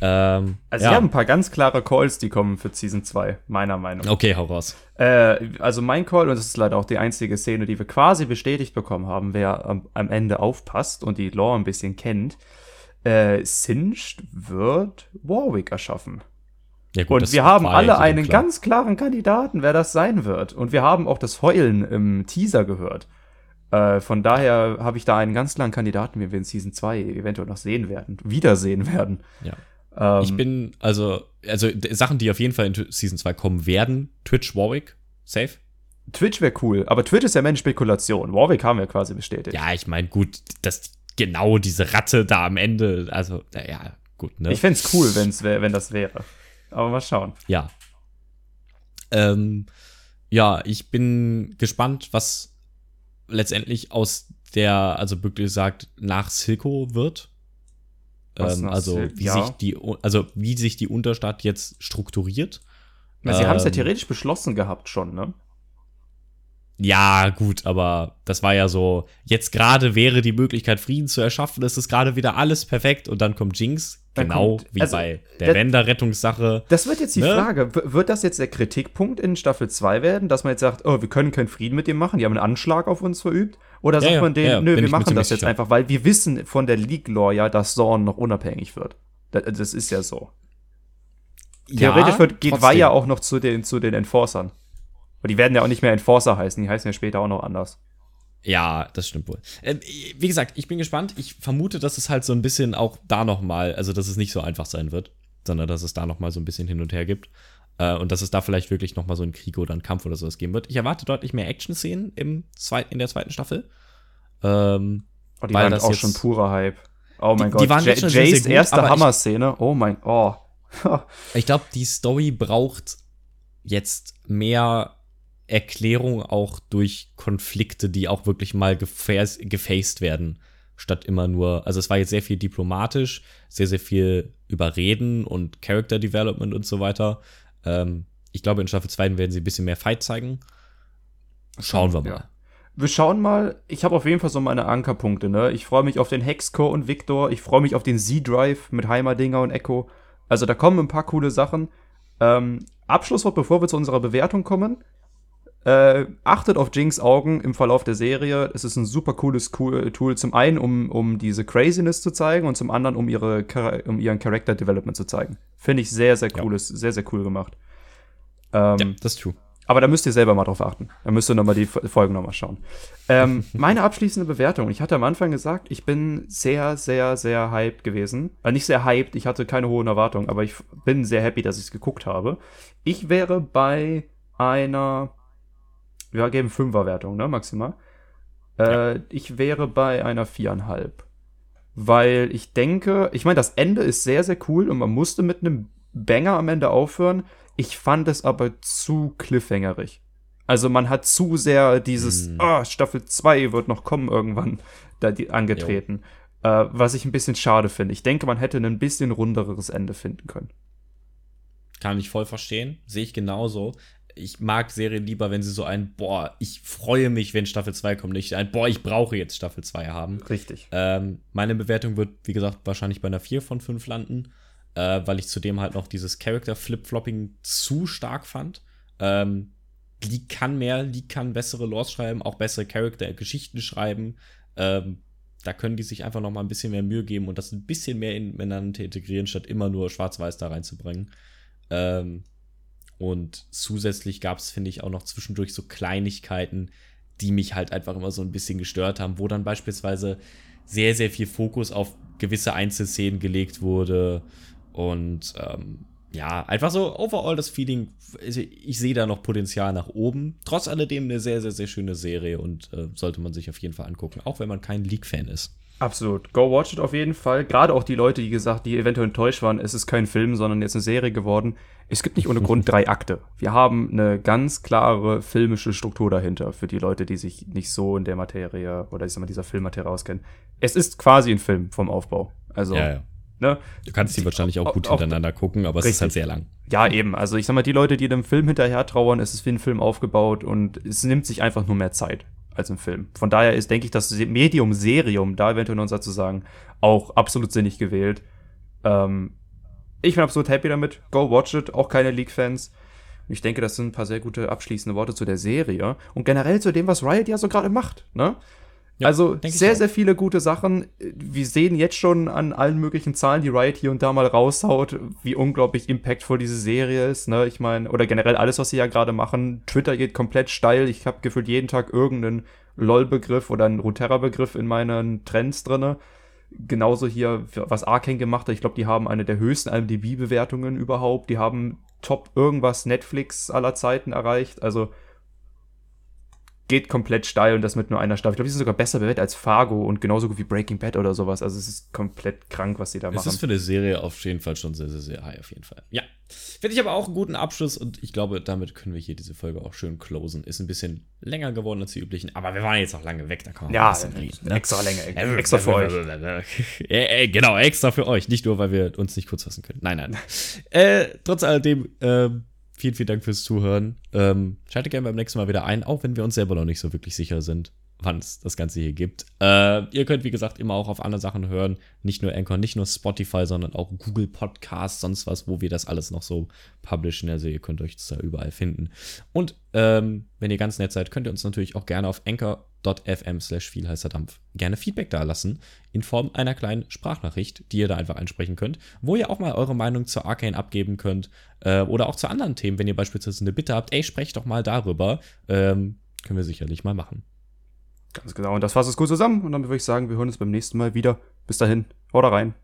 Ähm, Also ja. wir haben ein paar ganz klare Calls, die kommen für Season 2, meiner Meinung nach. Okay, hau raus. Äh, also mein Call, und das ist leider auch die einzige Szene, die wir quasi bestätigt bekommen haben, wer am, am Ende aufpasst und die Lore ein bisschen kennt, äh, Singed wird Warwick erschaffen. Ja, gut, Und wir haben alle einen klar. ganz klaren Kandidaten, wer das sein wird. Und wir haben auch das Heulen im Teaser gehört. Äh, von daher habe ich da einen ganz klaren Kandidaten, den wir in Season 2 eventuell noch sehen werden, wiedersehen werden. Ja. Ähm, Ich bin, also, also Sachen, die auf jeden Fall in Season 2 kommen werden, Twitch, Warwick, safe. Twitch wäre cool, aber Twitch ist ja mehr eine Spekulation. Warwick haben wir quasi bestätigt. Ja, ich meine, gut, dass genau diese Ratte da am Ende, also, naja, gut, ne? Ich fände es cool, wenn's wär, wenn das wäre. Aber mal schauen. Ja. Ähm, ja, ich bin gespannt, was letztendlich aus der, also wirklich gesagt, nach Silco wird. Ähm, nach also, Sil- wie ja. sich die, also wie sich die Unterstadt jetzt strukturiert. Na, Sie haben es ja Ähm, theoretisch beschlossen gehabt schon, ne? Ja, gut, aber das war ja so, jetzt gerade wäre die Möglichkeit, Frieden zu erschaffen, es ist gerade wieder alles perfekt und dann kommt Jinx, Dann genau kommt- wie also, bei der Wender-Rettungssache. Das wird jetzt die Ne? Frage. W- Wird das jetzt der Kritikpunkt in Staffel 2 werden, dass man jetzt sagt, oh, wir können keinen Frieden mit dem machen, die haben einen Anschlag auf uns verübt? Oder Ja, sagt ja, man denen, ja, nö, wir machen das jetzt sicher. einfach, weil wir wissen von der League-Law ja, dass Zorn noch unabhängig wird. Das, das ist ja so. Theoretisch wird, geht ja auch noch zu den, zu den Enforcern. Aber die werden ja auch nicht mehr Enforcer heißen, die heißen ja später auch noch anders. Ja, das stimmt wohl. Ähm, wie gesagt, ich bin gespannt. Ich vermute, dass es halt so ein bisschen auch da noch mal, also dass es nicht so einfach sein wird, sondern dass es da noch mal so ein bisschen hin und her gibt. Äh, und dass es da vielleicht wirklich noch mal so einen Krieg oder einen Kampf oder sowas geben wird. Ich erwarte deutlich mehr Action-Szenen im zweit, in der zweiten Staffel. Ähm, Oh, die waren auch schon purer Hype. Oh mein Die- Gott, die waren Ja- schon Jays sehr gut, erste Hammer-Szene. Oh mein, oh. ich glaube, die Story braucht jetzt mehr Erklärung auch durch Konflikte, die auch wirklich mal geface- gefaced werden, statt immer nur, also es war jetzt sehr viel diplomatisch, sehr, sehr viel über Reden und Character Development und so weiter. Ähm, ich glaube, in Staffel 2 werden sie ein bisschen mehr Fight zeigen. Schauen wir mal. Ja. Wir schauen mal. Ich habe auf jeden Fall so meine Ankerpunkte. Ne? Ich freue mich auf den Hexcore und Victor. Ich freue mich auf den Z-Drive mit Heimerdinger und Echo. Also da kommen ein paar coole Sachen. Ähm, Abschlusswort, bevor wir zu unserer Bewertung kommen. Äh, achtet auf Jinx Augen im Verlauf der Serie. Es ist ein super cooles cool Tool. Zum einen, um, um diese Craziness zu zeigen und zum anderen, um, ihre, um ihren Character Development zu zeigen. Finde ich sehr, sehr Ja. cooles, sehr, sehr cool gemacht. Ähm, Ja, das ist true. aber da müsst ihr selber mal drauf achten. Da müsst ihr nochmal die Folgen nochmal schauen. Ähm, meine abschließende Bewertung. Ich hatte am Anfang gesagt, ich bin sehr, sehr, sehr hyped gewesen. Äh, nicht sehr hyped, ich hatte keine hohen Erwartungen, aber ich bin sehr happy, dass ich es geguckt habe. Ich wäre bei einer, wir geben Fünferwertung, ne, maximal. Äh, Ich wäre bei einer viereinhalb. Weil ich denke, ich meine, das Ende ist sehr, sehr cool und man musste mit einem Banger am Ende aufhören. Ich fand es aber zu cliffhangerig. Also man hat zu sehr dieses, Mm. ah, Staffel 2 wird noch kommen irgendwann, da die angetreten. Äh, was ich ein bisschen schade finde. Ich denke, man hätte ein bisschen runderes Ende finden können. Kann ich voll verstehen. Sehe ich genauso. Ich mag Serien lieber, wenn sie so ein, boah, ich freue mich, wenn Staffel 2 kommt, nicht ein, boah, ich brauche jetzt Staffel 2 haben. Richtig. Ähm, meine Bewertung wird, wie gesagt, wahrscheinlich bei einer 4 von 5 landen, äh, weil ich zudem halt noch dieses Character-Flip-Flopping zu stark fand. Ähm, Lee kann mehr, Lee kann bessere Lores schreiben, auch bessere Charakter-Geschichten schreiben. Ähm, da können die sich einfach noch mal ein bisschen mehr Mühe geben und das ein bisschen mehr in- ineinander integrieren, statt immer nur schwarz-weiß da reinzubringen. Ähm, und zusätzlich gab es, finde ich, auch noch zwischendurch so Kleinigkeiten, die mich halt einfach immer so ein bisschen gestört haben, wo dann beispielsweise sehr, sehr viel Fokus auf gewisse Einzelszenen gelegt wurde. Und ähm, ja, einfach so overall das Feeling, also ich sehe da noch Potenzial nach oben. Trotz alledem eine sehr, sehr, sehr schöne Serie und äh, sollte man sich auf jeden Fall angucken, auch wenn man kein League-Fan ist. Absolut. Go watch it auf jeden Fall. Gerade auch die Leute, die gesagt, die eventuell enttäuscht waren, es ist kein Film, sondern jetzt eine Serie geworden. Es gibt nicht ohne Grund drei Akte. Wir haben eine ganz klare filmische Struktur dahinter für die Leute, die sich nicht so in der Materie oder ich sag mal dieser Filmmaterie auskennen. Es ist quasi ein Film vom Aufbau. Also, ja, ja. ne? Du kannst die wahrscheinlich auch gut auch- hintereinander gucken, aber es ist halt sehr lang. Ja, eben. Also ich sag mal, die Leute, die dem Film hinterher trauern, es ist wie ein Film aufgebaut und es nimmt sich einfach nur mehr Zeit als ein Film. Von daher ist, denke ich, das Medium Serium, da eventuell noch dazu sagen, auch absolut sinnig gewählt. Ähm, ich bin absolut happy damit. Go watch it. Auch keine League-Fans. Ich denke, das sind ein paar sehr gute abschließende Worte zu der Serie und generell zu dem, was Riot ja so gerade macht. Ne? Ja, also sehr, sehr viele gute Sachen. Wir sehen jetzt schon an allen möglichen Zahlen, die Riot hier und da mal raushaut, wie unglaublich impactful diese Serie ist. Ne? Ich meine, oder generell alles, was sie ja gerade machen. Twitter geht komplett steil. Ich habe gefühlt jeden Tag irgendeinen LOL-Begriff oder einen Ruterra-Begriff in meinen Trends drinne. Genauso hier, was Arkane gemacht hat. Ich glaube, die haben eine der höchsten IMDb-Bewertungen überhaupt. Die haben Top irgendwas Netflix aller Zeiten erreicht. Also geht komplett steil und das mit nur einer Staffel. Ich glaube, die sind sogar besser bewertet als Fargo und genauso gut wie Breaking Bad oder sowas. Also es ist komplett krank, was sie da machen. Es ist für eine Serie auf jeden Fall schon sehr, sehr, sehr high, auf jeden Fall. Ja. Finde ich aber auch einen guten Abschluss und ich glaube, damit können wir hier diese Folge auch schön closen. Ist ein bisschen länger geworden als die üblichen, aber wir waren jetzt auch lange weg, da kann man ja, ein reden, ne? extra Länge, extra für euch. äh, genau, extra für euch, nicht nur, weil wir uns nicht kurz fassen können. Nein, nein. äh, trotz alledem, ähm, Vielen, vielen Dank fürs Zuhören. Ähm, schaltet gerne beim nächsten Mal wieder ein, auch wenn wir uns selber noch nicht so wirklich sicher sind, wann es das Ganze hier gibt. Äh, ihr könnt, wie gesagt, immer auch auf andere Sachen hören. Nicht nur Anchor, nicht nur Spotify, sondern auch Google Podcasts, sonst was, wo wir das alles noch so publishen. Also ihr könnt euch das da überall finden. Und ähm, wenn ihr ganz nett seid, könnt ihr uns natürlich auch gerne auf Anchor anchor.fm slash viel heißer Dampf gerne Feedback da lassen in Form einer kleinen Sprachnachricht, die ihr da einfach einsprechen könnt, wo ihr auch mal eure Meinung zur Arcane abgeben könnt äh, oder auch zu anderen Themen, wenn ihr beispielsweise eine Bitte habt, ey, sprecht doch mal darüber, ähm, können wir sicherlich mal machen. Ganz genau, und das fasst es gut zusammen und dann würde ich sagen, wir hören uns beim nächsten Mal wieder. Bis dahin, haut rein.